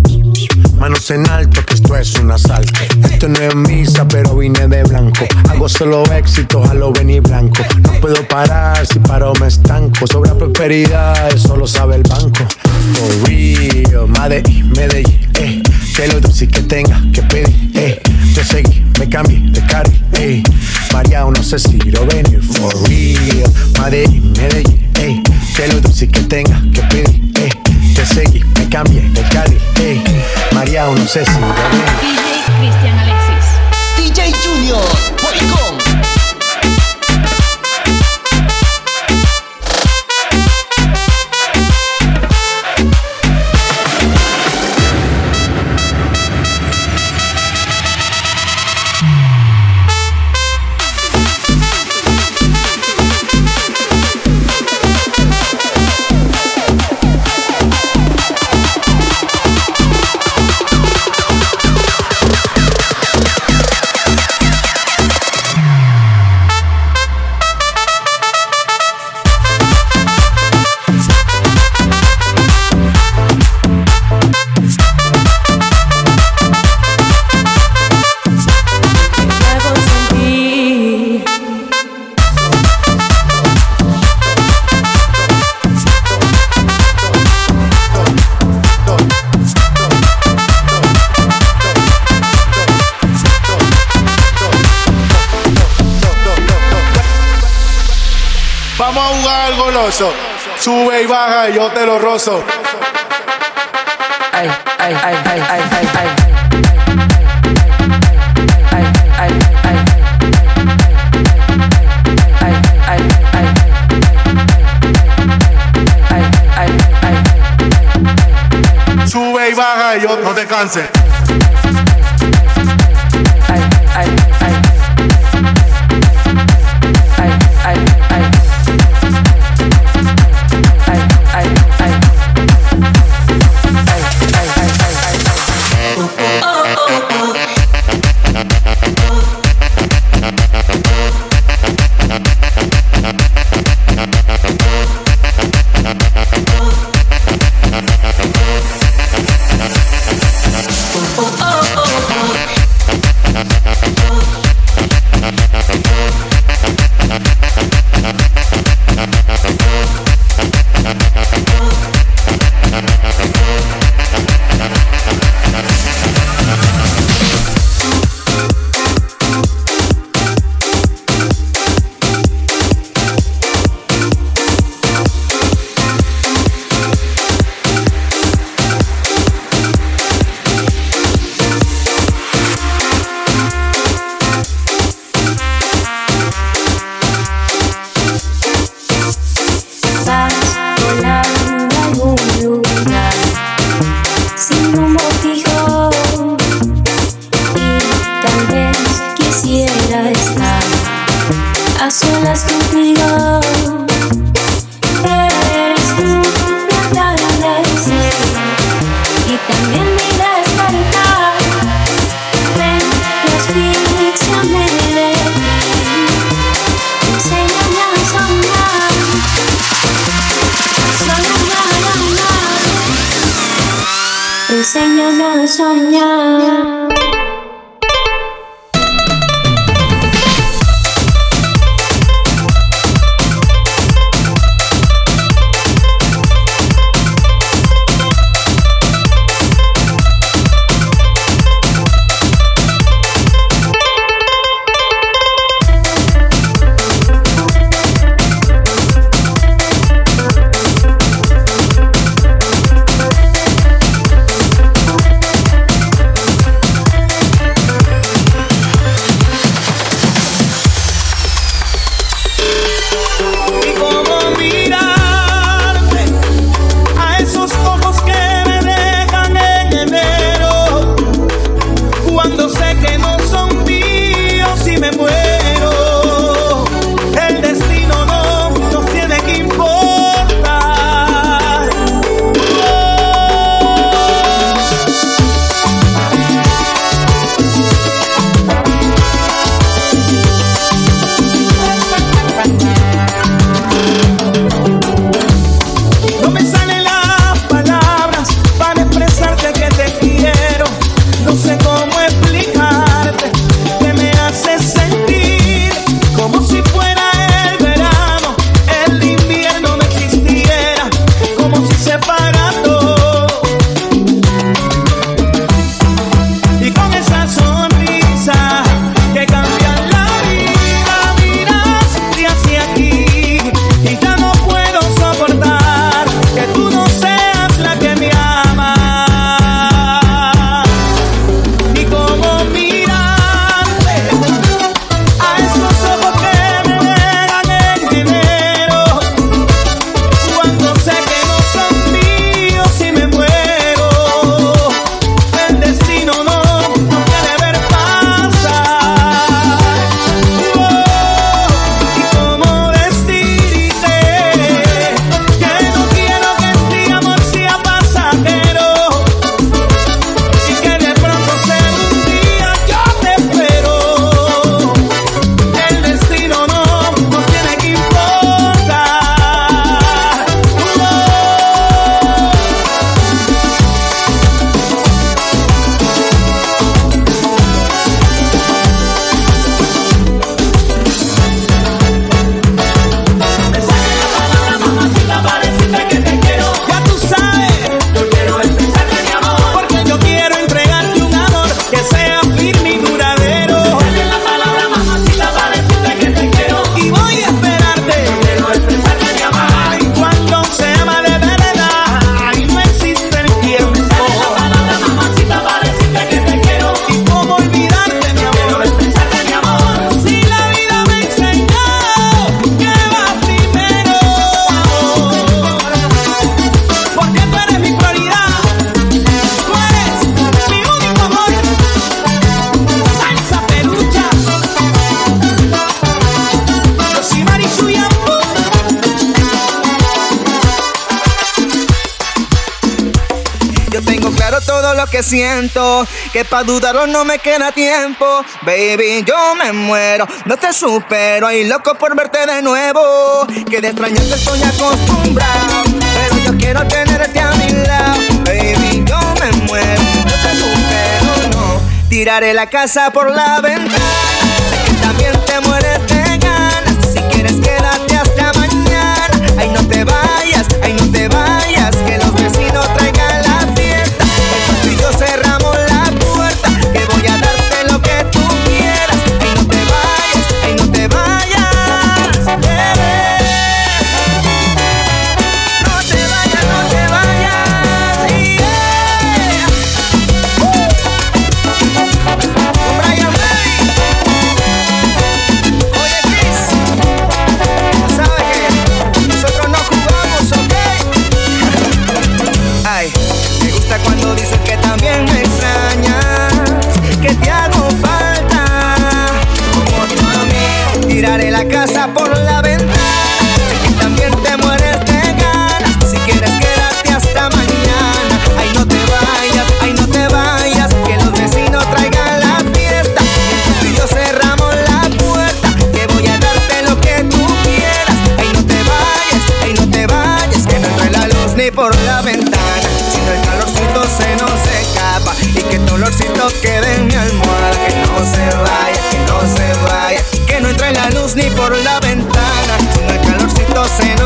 Manos en alto, que esto es un asalto. Esto no es misa, pero vine de blanco. Hago solo éxito, a lo blanco. No puedo parar, si paro me estanco. Sobre la prosperidad, eso lo sabe el banco. For real, Medellín, Medellín, eh. Que lo dulce que tenga que pedir, eh. Te seguí, me cambié de carril, eh. María, no sé si lo venir. For real, Medellín, Medellín, eh. Que lo dulce que tenga que pedir, Te seguí, me cambié de carril, eh. María, no sé si. DJ Cristian Alexis. DJ Junior, Boicón. Sube y baja y yo te lo rozo. Ay, ay, ay, ay, ay, ay, ay. Sube y baja y yo no te canses. Dudarlo no me queda tiempo, baby, yo me muero. No te supero y loco por verte de nuevo. Que de extrañarte estoy acostumbrado, pero yo quiero tenerte a mi lado, baby, yo me muero. No te supero, no. Tiraré la casa por la ventana. Sé que también te mueres de ganas. Si quieres quédate hasta mañana. Ay, no te vayas, ay, no lo quede en mi almohada. Que no se vaya, que no se vaya. Que no entre la luz ni por la ventana. Con el calorcito se nos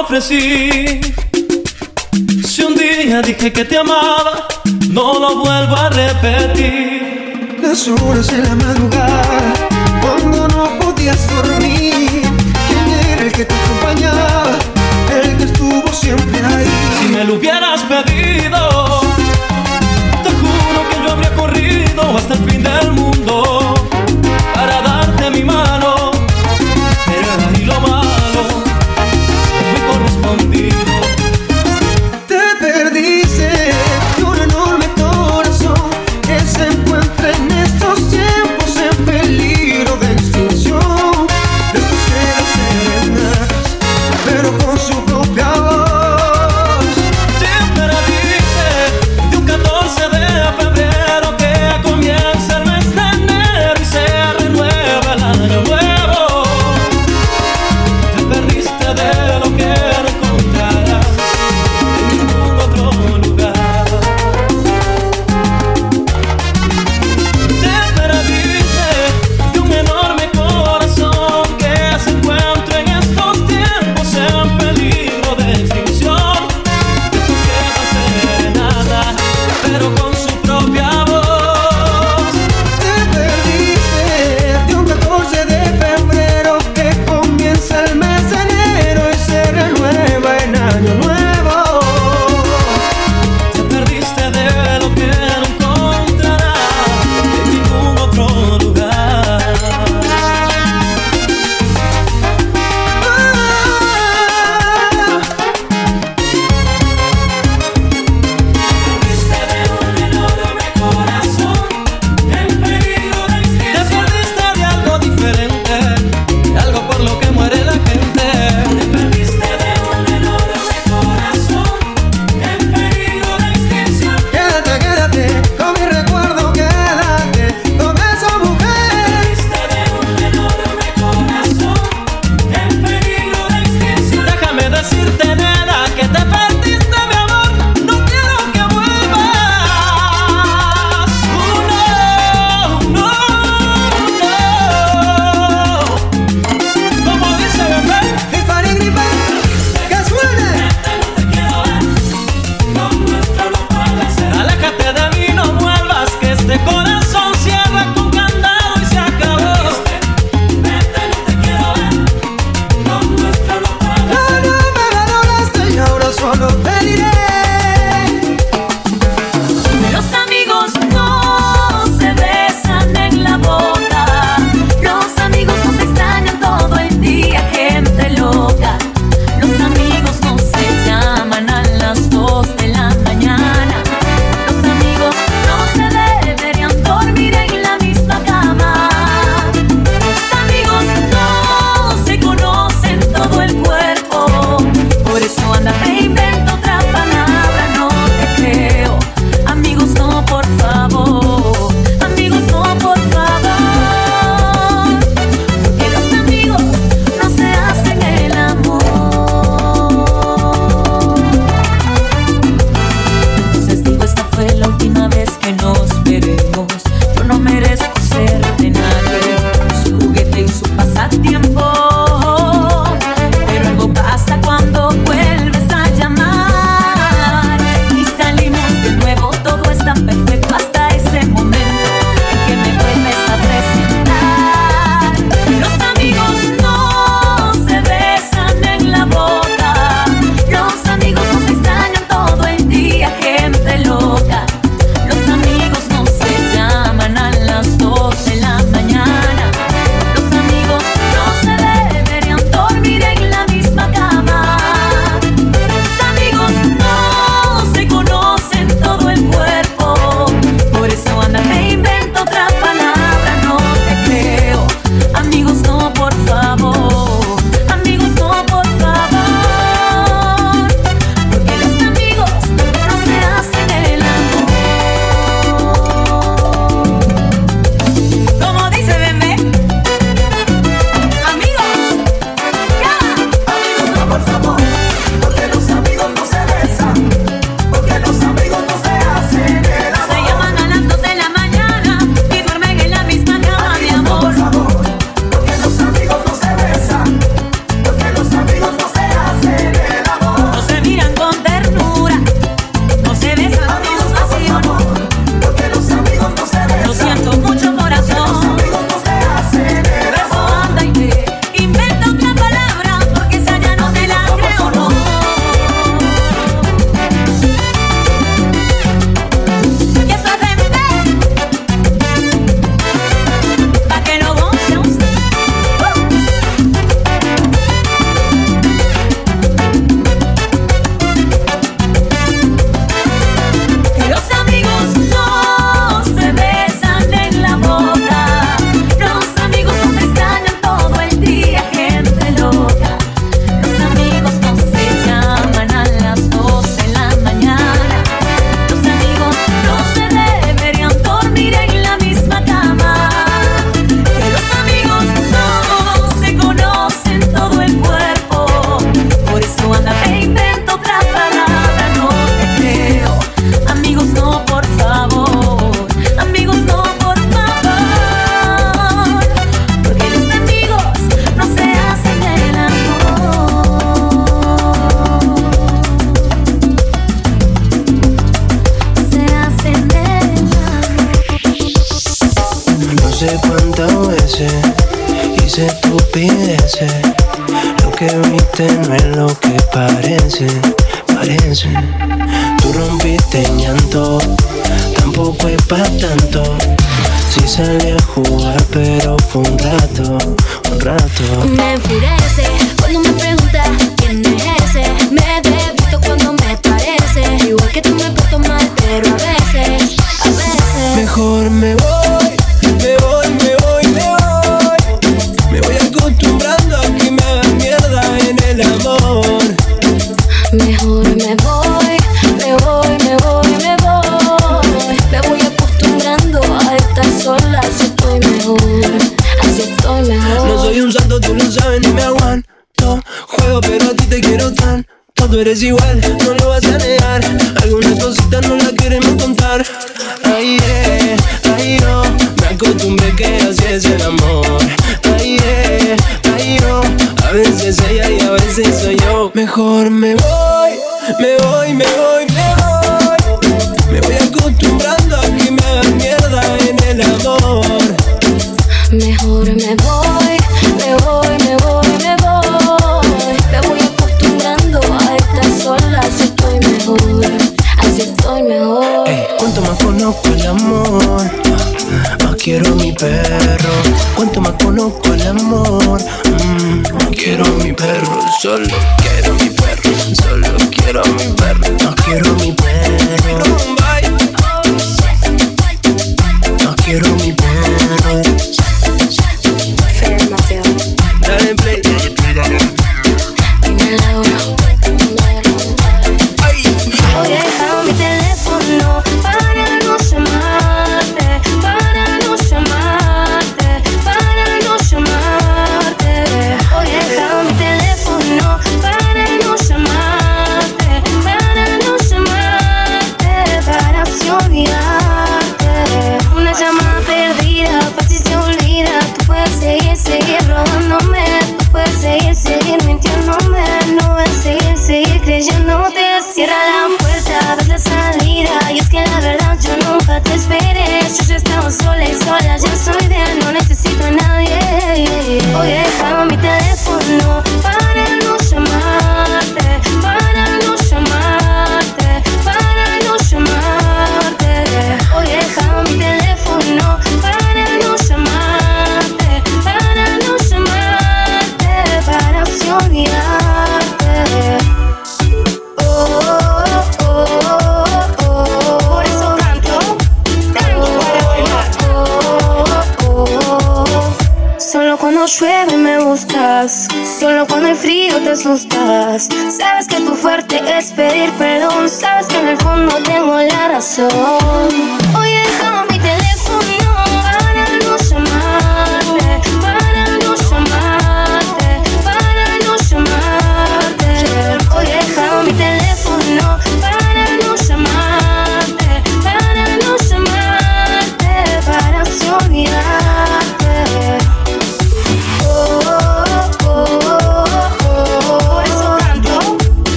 ofrecí. Si un día dije que te amaba, no lo vuelvo a repetir. Las horas en la madrugada, cuando no podías dormir. ¿Quién era el que te acompañaba? El que estuvo siempre ahí. Si me lo hubieras pedido, te juro que yo habría corrido hasta el fin del mundo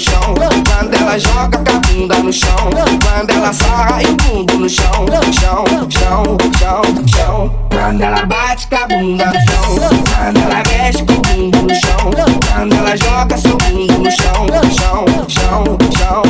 chão. Quando ela joga com a bunda no chão. Quando ela sarra o fundo no chão. Chão, chão, chão, chão. Quando ela bate com a bunda no chão. Quando ela mexe com o bumbum no chão. Quando ela joga seu bumbum no chão. Chão, chão, chão.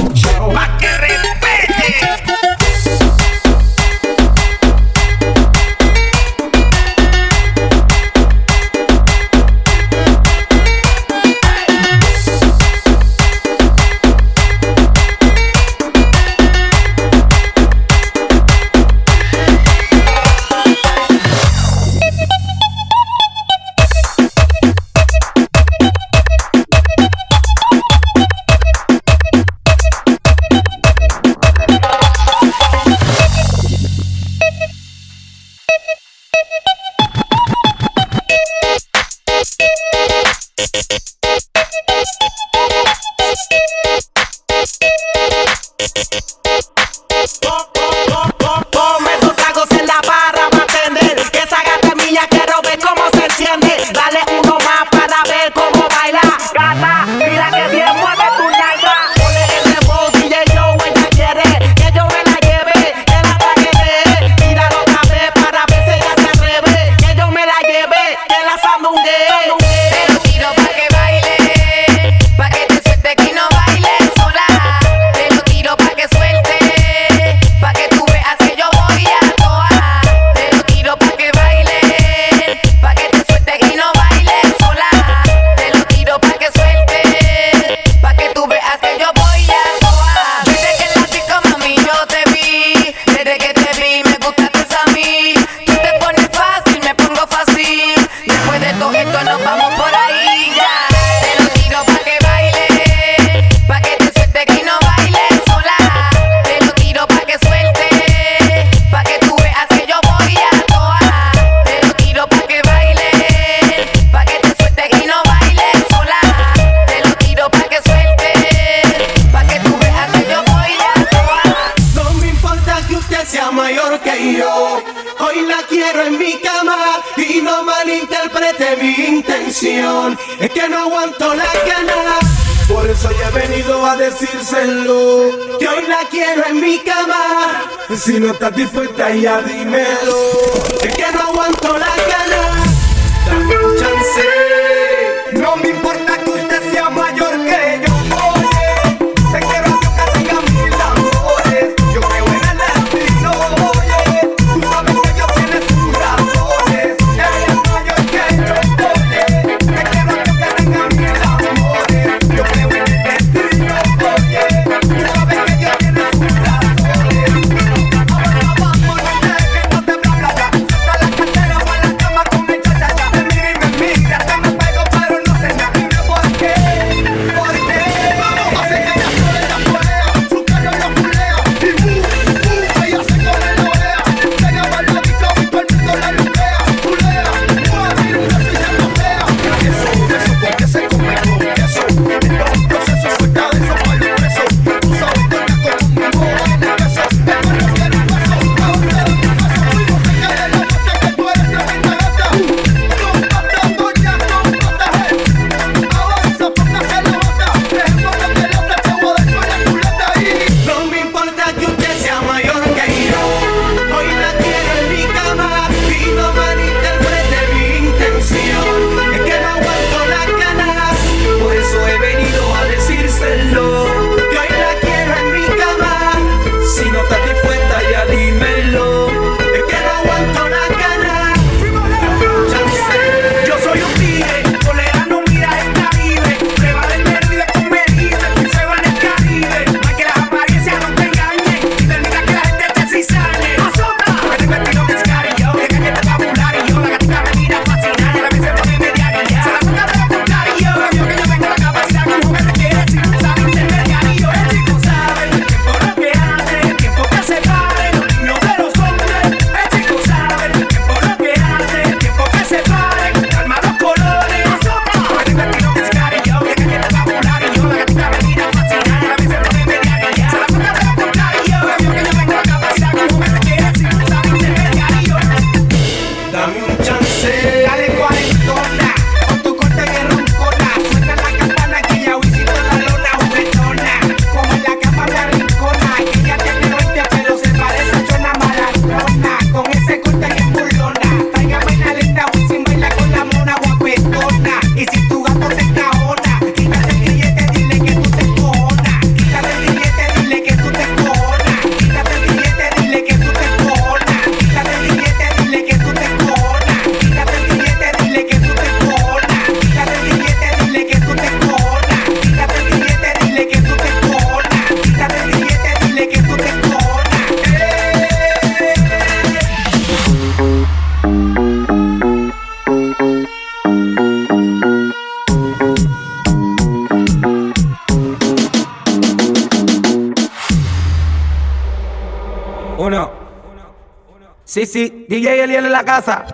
Sí, sí, DJ Eliel en la casa.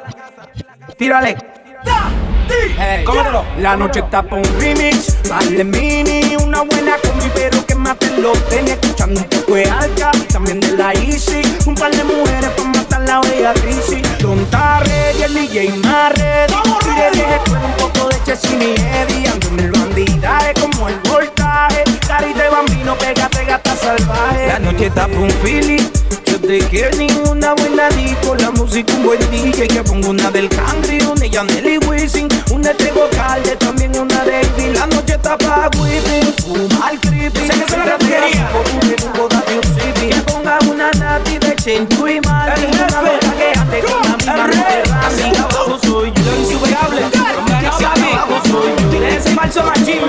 Tírale. Hey, cómetelo. La noche está pa' un remix, vale mini, una buena combi, pero que mate los tenis, escuchando un poco de alta, también de la Easy, un par de mujeres pa' matar la bella crisis, Don Tarre y el DJ Marre, y de vieja escuela un poco de Chessy y Eddie, ando en el bandidaje como el voltaje, carita de bambino, pégate gata salvaje, la noche está pa' un feeling, te quiero ninguna buena disco, la música un buen DJ, que pongo una del country, una de Janelle y Wisin, una de vocal, de también una de Ivy, la noche está pa' whipping, fumar creepy, sé que se la ratería, que ponga una nati de Chentu y Mali, una loca que ande con la misma Así abajo soy yo, lo insuperable, hacia abajo soy yo, tienes ese falso machismo,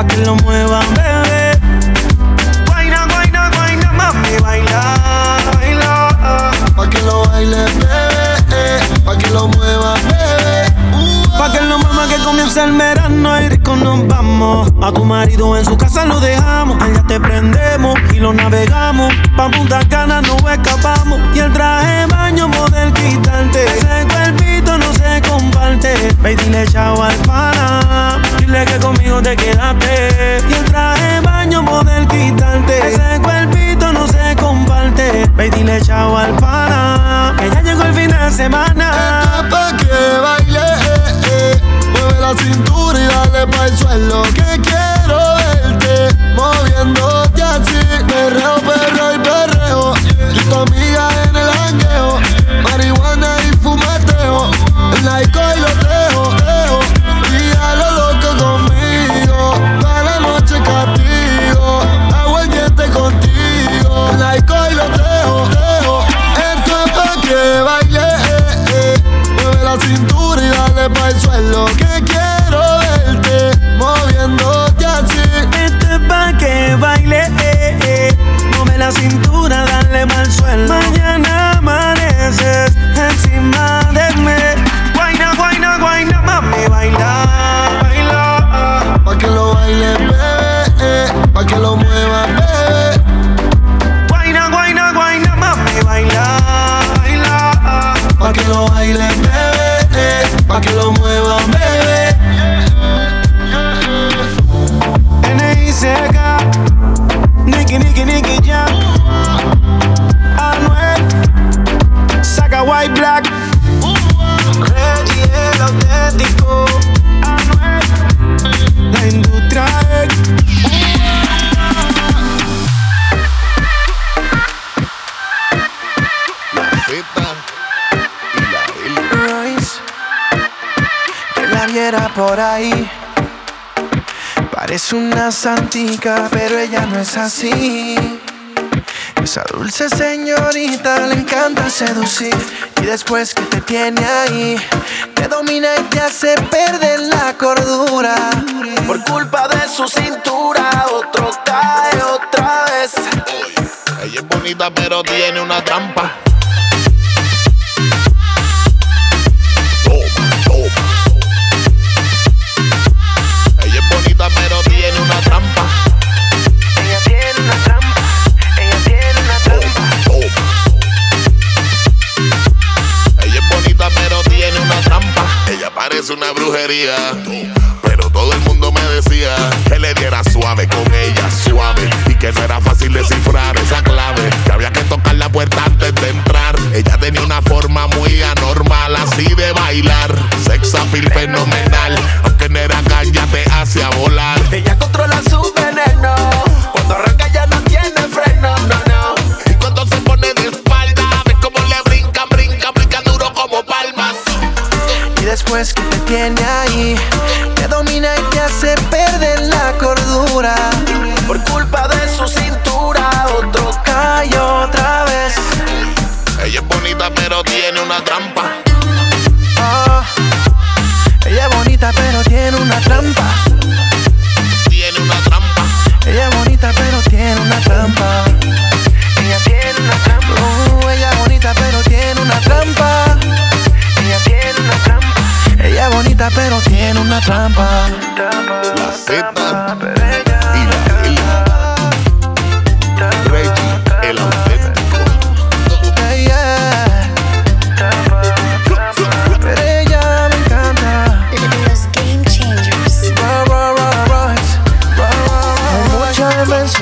pa' que lo mueva, bebé. Guaina, guaina, guaina, mami, baila, baila. Pa' que lo baile, bebé, pa' que lo mueva, bebé. Pa' que lo mueva que comienza el verano y rico nos vamos. A tu marido en su casa lo dejamos. Allá te prendemos y lo navegamos. Pa' Punta Cana no escapamos. Y el traje baño model quitante. Ese cuerpito no se comparte. Ve y dile chao al te quedaste. Y el traje baño model quitante. Ese cuerpito no se comparte. Ve dile chao al pana. Que ya llegó el fin de semana. Esto es pa' que baile, eh, eh. Mueve la cintura y dale pa' el suelo viera por ahí. Parece una santica, pero ella no es así. Esa dulce señorita le encanta seducir y después que te tiene ahí, te domina y te hace perder la cordura. Por culpa de su cintura, otro cae otra vez. Ella es bonita pero tiene una trampa. Pero todo el mundo me decía que le diera suave con ella, suave. Y que no era fácil descifrar esa clave. Que había que tocar la puerta antes de entrar. Ella tenía una forma muy anormal, así de bailar. Sex appeal fenomenal.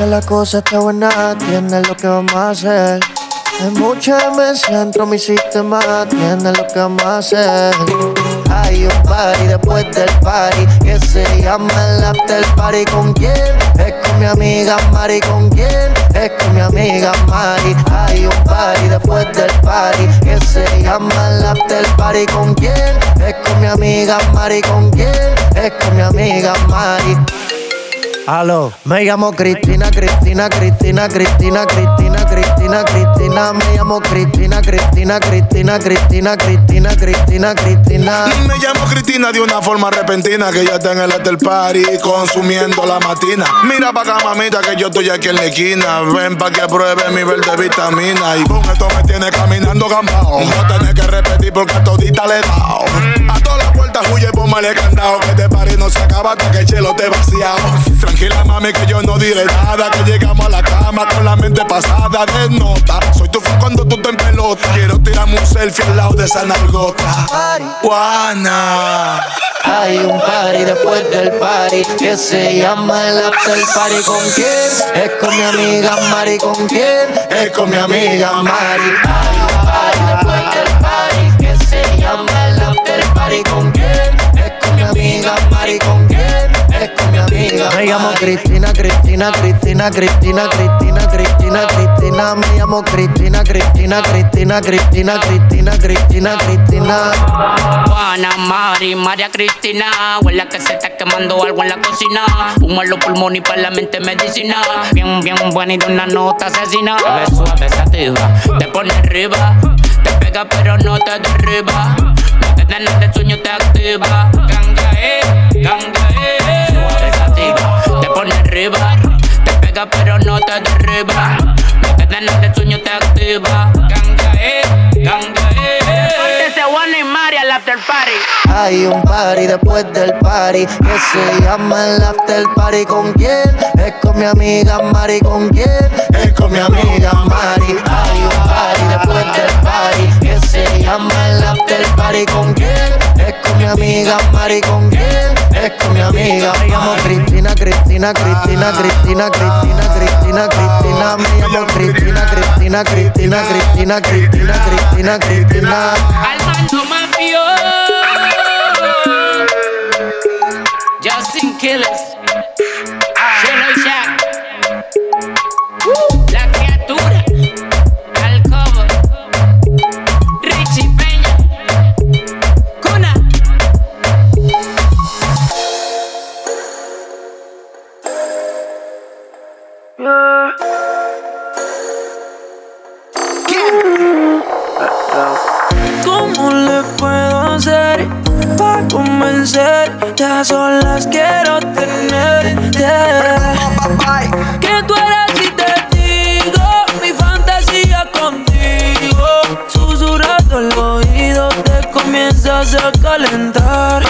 La cosa está buena, tiene lo que vamos a hacer. Hay mucha demencia dentro de mi sistema, tiene lo que vamos a hacer. Hay un party después del party que se llama el after party. ¿Con quién? Es con mi amiga Mari. ¿Con quién? Es con mi amiga Mari. Hay un party después del party que se llama el after party. ¿Con quién? Es con mi amiga Mari. ¿Con quién? Es con mi amiga Mari. Aló, me llamo Cristina, Cristina, Cristina, Cristina, Cristina, Cristina, Cristina, me llamo Cristina, Cristina, Cristina, Cristina, Cristina, Cristina, Cristina. Me llamo Cristina de una forma repentina que ya está en el after party consumiendo la matina. Mira pa' acá, mamita, que yo estoy aquí en la esquina. Ven pa' que pruebe mi verde vitamina. Y con esto me tiene caminando gambao. No tenés que repetir porque a todita le he dado. A todas huye, póngale. Que este party no se acaba hasta que el chelo te vaciado. Tranquila, mami, que yo no diré nada. Que llegamos a la cama con la mente pasada de nota. Soy tu fan cuando tú te pelota. Quiero tirarme un selfie al lado de esa nalgota. Juana. Hay un party después del party que se llama el after party. ¿Con quién? Es con mi amiga Mari. ¿Con quién? Es con mi amiga Mari. Hay un Me llamo Cristina, Cristina, Cristina, Cristina, Cristina, Cristina, Cristina. Me llamo Cristina, Cristina, Cristina, Cristina, Cristina, Cristina, Cristina. Juana, Mari, María Cristina. Huele que se está quemando algo en la cocina. Humo en los pulmones y para la mente medicina. Bien, bien buena y de una nota asesina. Te ves suave, sativa, te pone arriba. Te pega pero no te derriba. Te dan de sueño, te activa. Ganga, eh, ganga, arriba. Te pega pero no te derriba. No te dan de sueño, te activa. Ganga, eh, ganga, eh. Ponte Juana y María al after party. Hay un party después del party que se llama el after party. ¿Con quién? Es con mi amiga Mari. ¿Con quién? Es con mi amiga Mari. Hay un party después del party que se llama el after party. ¿Con quién? Es con mi amiga Mari. ¿Con quién? Es con mi amiga. Me llamo Cristina, Cristina, Cristina, Cristina, Cristina, Cristina, Cristina. Me llamo Cristina, Cristina, Cristina, Cristina, Cristina, Cristina, Cristina. Armando Mafio. Justin Killers. Puedo hacer para convencerte? A solas quiero tenerte. Que tú eres y te digo mi fantasía contigo. Susurrando el oído te comienzas a calentar.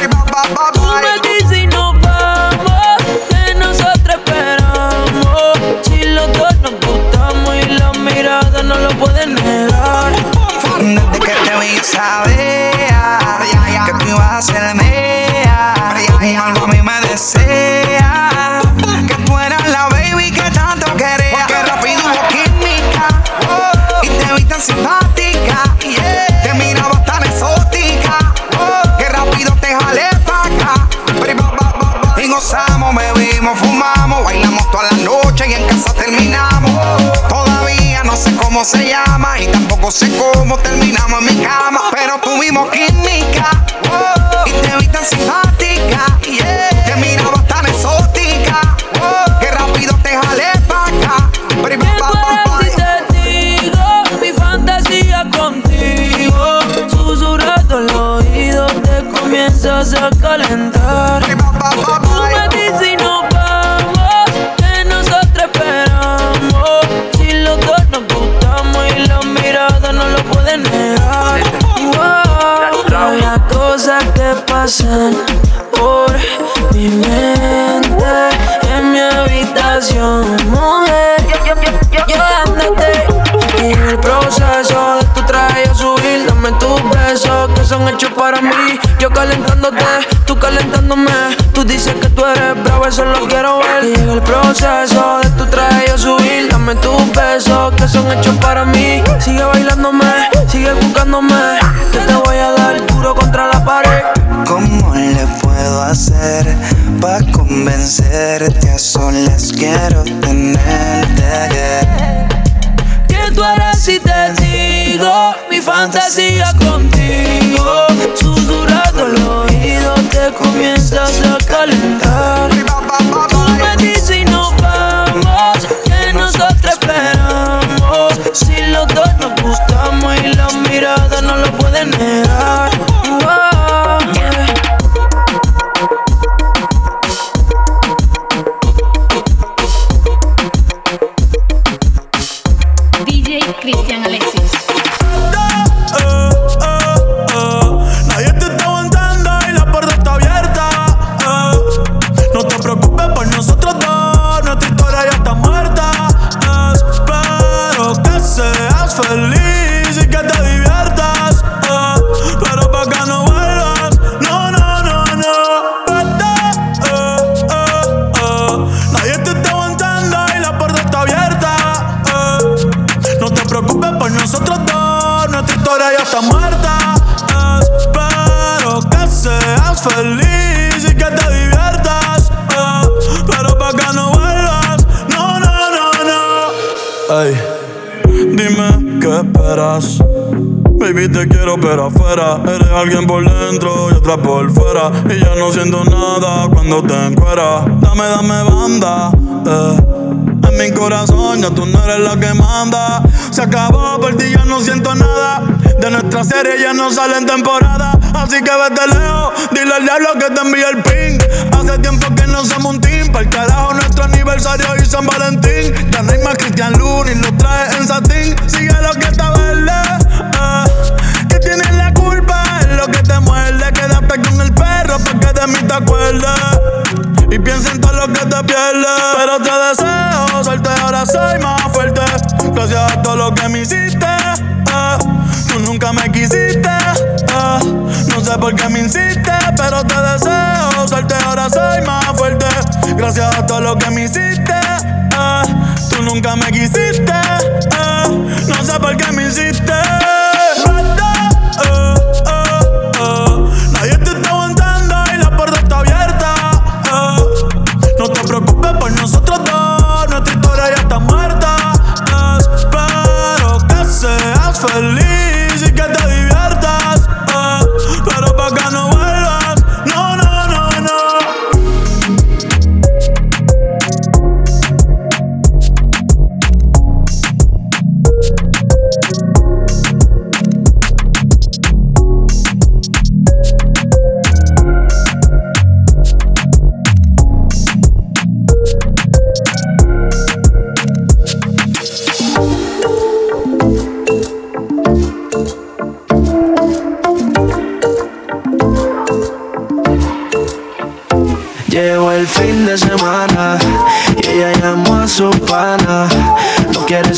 Tú me dices y nos vamos, que nosotros esperamos. Si los dos nos gustamos y la mirada no lo pueden negar. Desde que te vi sabía que tú ibas a ser mía. Algo a mí me desea que tú eras la baby que tanto quería. Que rápido hubo química y te vi tan simpática. Te miraba tan exótica que rápido te jalé pa' acá. Y gozamos, bebimos, fumamos, bailamos toda la noche y en casa terminamos. Todavía no sé cómo se llama y tampoco sé cómo terminamos en mi cama. Pero tuvimos química y te vi tan simpática. Te miraba tan exótica. Que rápido te jalé pa' acá. Si te digo mi fantasía contigo, susurrando el oído te comienzas a calentar. Me dices pasan por mi mente en mi habitación, mujer. Yo andate y en el proceso dame tus besos que son hechos para mí. Yo calentándote, tú calentándome. Tú dices que tú eres bravo, eso lo quiero ver. Y en el proceso de tu traje a subir, dame tus besos que son hechos para mí. Sigue bailándome, sigue buscándome, que te voy a dar duro contra la pared. ¿Cómo le puedo hacer para convencerte? A solas quiero tenerte. que tú eres si te digo mi fantasía contigo. Susurrando el oído te comienzas a calentar. Tú me dices y nos vamos, que nosotros esperamos. Si los dos nos gustamos y la mirada no lo pueden negar. Y ya no siento nada cuando te encueras Dame, dame banda, eh en mi corazón ya tú no eres la que manda. Se acabó, por ti ya no siento nada. De nuestra serie ya no sale en temporada. Así que vete lejos, dile al diablo que te envíe el ping. Hace tiempo que no somos un team. Para el carajo nuestro aniversario y San Valentín. Ya no hay más Cristian Luna lo trae en satín. Sigue lo que está verde. eh. Que tienes la culpa, es lo que te muerde. Quédate perro para que de mí te acuerdes. Y piensa en todo lo que te pierdes. Pero te deseo suerte, ahora soy más fuerte. Gracias a todo lo que me hiciste. eh. Tú nunca me quisiste. eh. No sé por qué me insiste, pero te deseo suerte, ahora soy más fuerte. Gracias a todo lo que me hiciste. eh. Tú nunca me quisiste. No sé por qué me hiciste. Preocupes por nosotros dos, nuestra historia ya está muerta. Espero que seas feliz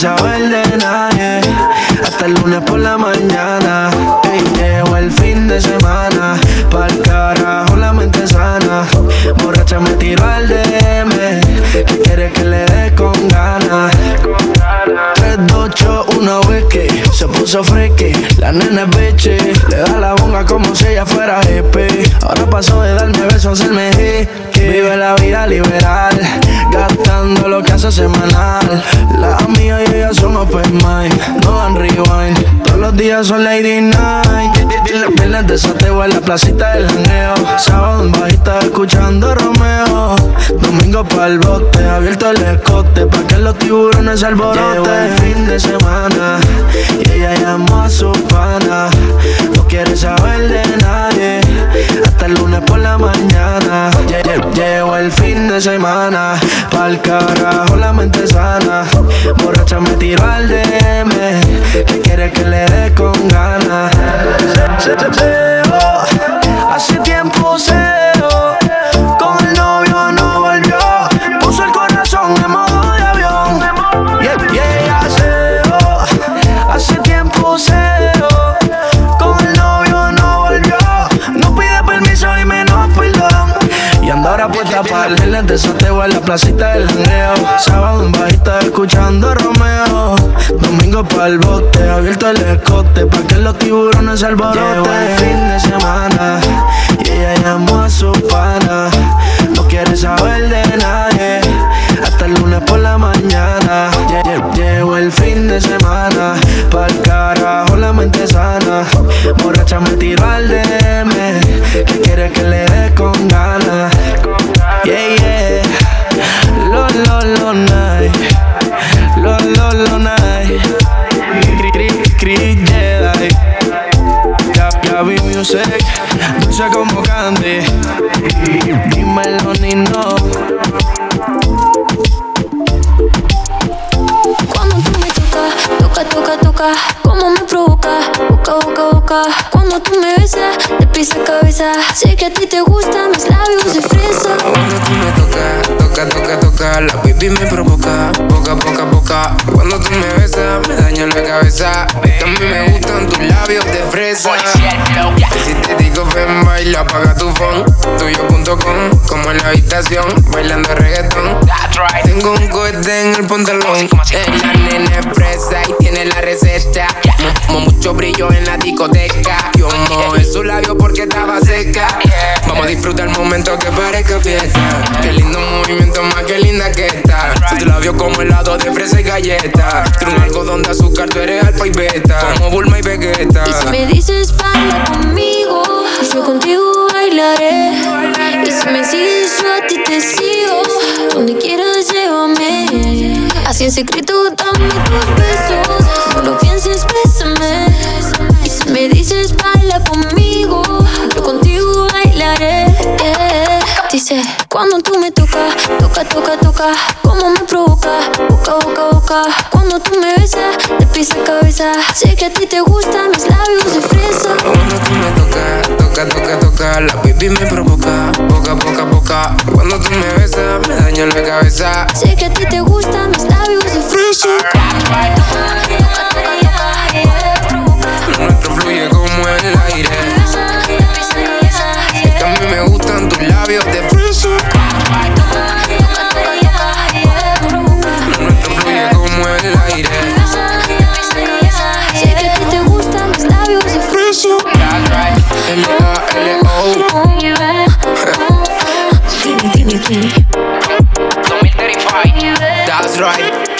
saber de nadie hasta el lunes por la mañana. Ey, llegó el fin de semana, pa'l carajo la mente sana. Borracha me tiró al DM, que quiere que le dé con ganas. 3, 2, 8, 1 whisky Se puso friki, la nena es bichi Le da la bonga como si ella fuera hippie Ahora pasó de darme besos a hacerme hickey Vive la vida liberal Gastando lo que hace semanal. La amigas y ella son open mind No dan rewind. Todos los días son lady night. Viernes de sateo en la placita del janeo Sábado en bajita escuchando Romeo. Domingo pa'l bote Abierto el escote Pa' que los tiburones alboroten. Llegó el fin de semana Y ella llamó a su pana. No quiere saber de nadie Hasta el lunes por la mañana. Lle- lle- Llegó el fin de semana Pa'l carajo la mente sana. Borracha me tiró al DM Que quiere que le dé con ganas. Se- se- se- oh, Hace tiempo seo de Soteo en la placita del janeo Sábado en bajita escuchando a Romeo. Domingo para el bote, abierto el escote Pa' que los tiburones se alboroten. El fin de semana Y ella llamó a su pana. No quiere saber de nadie lunes por la mañana. Lle- lle- Llegó el fin de semana. Pa'l carajo la mente sana. Borracha me tiró al DM Que quiere que le dé con ganas Yeah, yeah. Lo, lo, lo, night. Lo, lo, lo, night. Cri, cri, cri, Jedi. Gab- Gaby Music. Dulce como candy. Dímelo, Nino toca, como me provoca, boca, boca, boca. Cuando tú me besas, de pies a cabeza. Sé que a ti te gustan mis labios de fresa. Cuando tú me tocas, toca, toca, toca, la baby me provoca, boca, boca, boca. Cuando tú me besas, me daña la cabeza. A mí me gustan tus labios de fresa. Si te digo ven, baila, apaga tu phone. Tuyo.com, como en la habitación, bailando reggaetón. Tengo un cohete en el pantalón. Es la nena es fresa y tiene la receta. Mo- mo- mucho brillo en la discoteca. Yo mojé su labio porque estaba seca. Vamos a disfrutar el momento que parezca fiesta. Qué lindo movimiento, más que linda que está. Tu labio como helado de fresa y galleta. Tú un algodón de azúcar, tú eres alfa y beta. Como Bulma y Vegeta. Y si me dices baila conmigo, yo contigo bailaré. Y si me sigues, yo a ti te sigo. Donde quieras, llévame. Así en secreto, dame tus besos. No lo pienses, bésame. Y si me dices baila conmigo, yo contigo. Dice, cuando tú me tocas, toca, toca, toca, como me provoca, boca, boca, boca. Cuando tú me besas, de pies a cabeza. Sé que a ti te gustan mis labios de fresa. Cuando tú me tocas, toca, toca, toca, la baby me provoca, boca, boca, boca. Cuando tú me besas, me daña la cabeza. Sé que a ti te gustan mis labios de fresa. Nuestro fluye como el aire. Gustan tus labios de fresa. Lo fluye como el aire. Sé que a ti te gustan mis labios de fresa. That's right.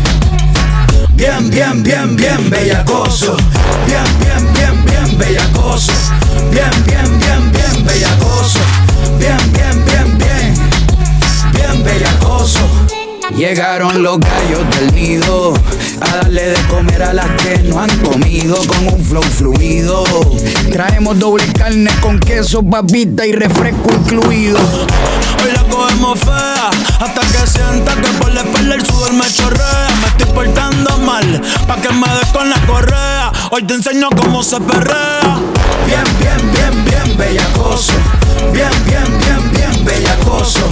Bien, bien, bien, bien bellacoso. Bien, bien, bien, bien bellacoso. Bien, bien, bien, bien bellacoso. Bien, bien, bien, bien. Bien bellacoso. Llegaron los gallos del nido a darle de comer a las que no han comido con un flow fluido. Traemos doble carne con queso, papita y refresco incluido. Hoy la cogemos fea hasta que sienta que por la espalda el sudor me chorrea. Me estoy portando mal pa' que me des con la correa. Hoy te enseño cómo se perrea. Bien, bien, bien, bien bellacoso. Bien, bien, bien, bien bellacoso.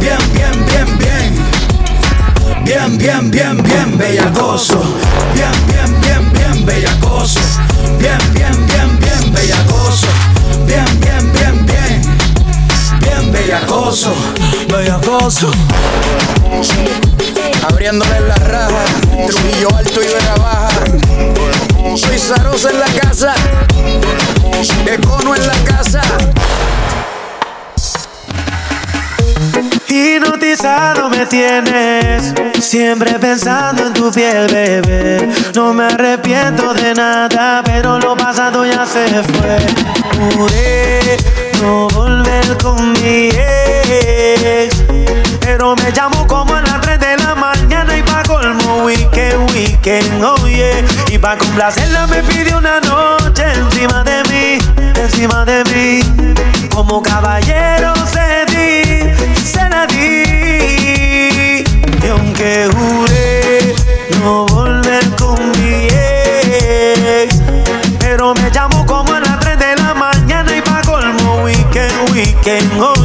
Bien, bien, bien, bien. Bien, bien, bien, bien bellacoso. Bien, bien, bien, bien bellacoso. Bien, bien, bien, bien bellacoso. Bien, bien, bien, bien. Bien bellacoso. Bellacoso. Abriéndole la raja. Trujillo alto y vera baja. Soy Zarosa en la casa. Econo en la casa. Hipnotizado me tienes, siempre pensando en tu piel, bebé. No me arrepiento de nada, pero lo pasado ya se fue. Juré no volver con mi ex, pero me llamo como a las 3 de la mañana y pa' colmo weekend, weekend, oh yeah. Y pa' complacerla me pidió una noche encima de mí, encima de mí. Como caballero cedí, se la di. Y aunque juré no volver con mi ex, pero me llamo como a las 3 de la mañana y pa' colmo weekend, weekend, oh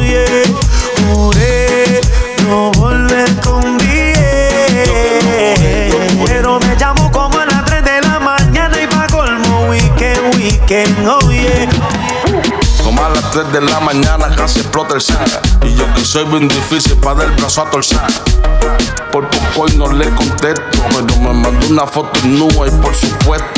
3 de la mañana casi explota el set. Y yo que soy bien difícil para dar el brazo a torcer. Por poco y no le contesto Pero me mandó una foto nua y por supuesto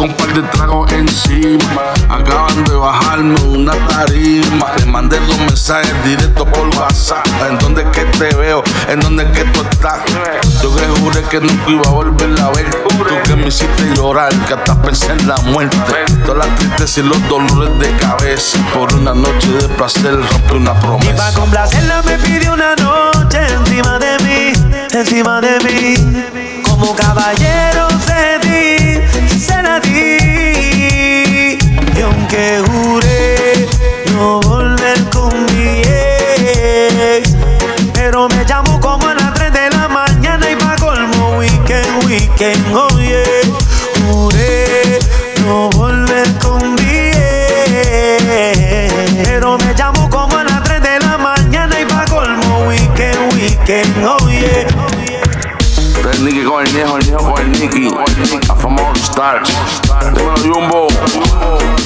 un par de tragos encima. Acaban de bajarme una tarima. Le mandé dos mensajes directos por WhatsApp. En donde es que te veo, en donde es que tú estás Yo que juré que nunca iba a volver a ver. Tú que me hiciste llorar, que hasta pensé en la muerte. Todas las tristezas y los dolores de cabeza. Por una noche de placer rompí una Y pa' promesa. complacerla me pidió una noche encima de mí, encima de mí. Como caballero se la di. Y aunque juré no volver con mi ex, pero me llamo como a las 3 de la mañana y pa' colmo weekend, weekend, oh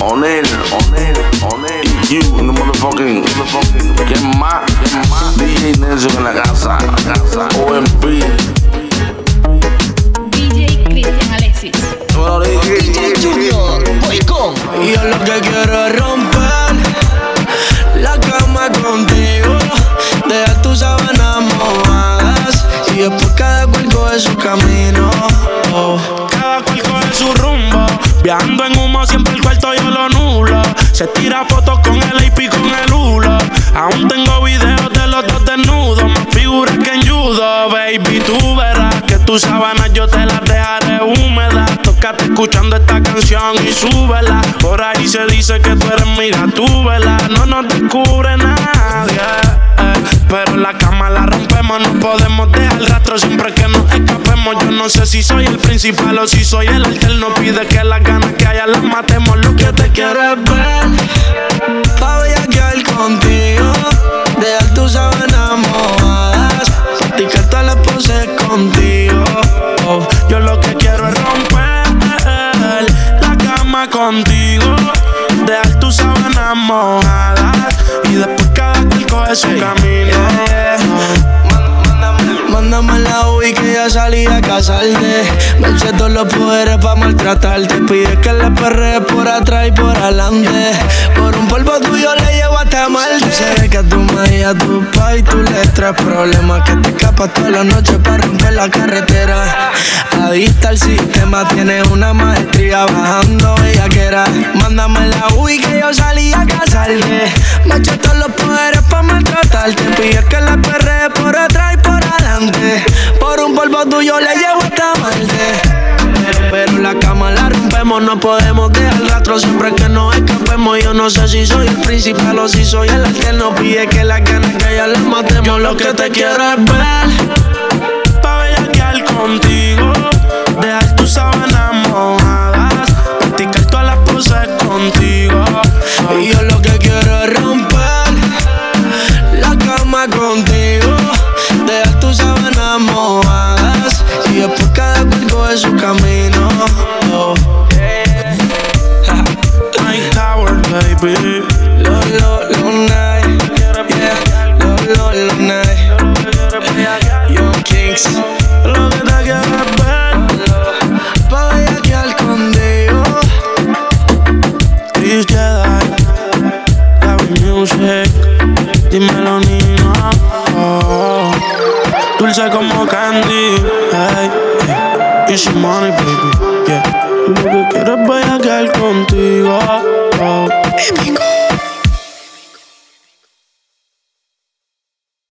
Onel, Onel, Onel You in the motherfucking ¿Quién más? DJ Nelson en la casa OMP DJ Cristian Alexis. DJ Junior, voy con Y yo lo que quiero es romper la cama contigo, dejar tus sábanas mojadas y después cada cual coge su camino. Se tira fotos con el AP con el hula. Aún tengo videos de los dos desnudos. Más figuras que en judo, baby. Tú verás que tus sábanas yo te las dejaré húmedas. Tócate escuchando esta canción y súbela. Por ahí se dice que tú eres mi gatúbela. No nos descubre nadie pero la cama la rompemos, no podemos dejar rastro siempre que nos escapemos. Yo no sé si soy el principal o si soy el alterno. Pide que las ganas que haya las matemos. Lo que te quiero es ver. Pa' bellaquear contigo Dejar tus sábanas mojadas Practicar todas las poses contigo Yo lo que quiero es romper la cama contigo, dejar tus sábanas mojadas y después su camino. Mándame la UI que ya salí a casarte. Me eché todos los poderes pa' maltratarte. Pide que le perre por atrás y por adelante. Por un polvo tuyo le llevo hasta Marte. Sé que tú me y a tu pa' tú le traes problemas. Que te escapas toda la noche para romper la carretera. Adicta al sistema, tienes una maestría bajando bellaquera Mándame la UI que yo salí a casarte. Me eché todos los poderes pa' maltratarte Pide que le perre por atrás y por adelante. Por un polvo tuyo le llevo hasta Marte Pero la cama la rompemos, no podemos dejar rastro. Siempre que nos escapemos Yo no sé si soy el principal o si soy el alterno. Pide que las ganas que ya las matemos. Yo lo que te quiero es ver Pa' bellaquear contigo, dejar tus sábanas mojadas, practicar todas las poses contigo. Y yo lo que Baby. Lo, lo, lo, night. Yeah. Lo, lo, lo, night. Young Kings. Lo que te quiero es ver. Pa' bellaquear contigo. Chris Jedi, Gabby Music, dímelo Nino. Oh, dulce como candy,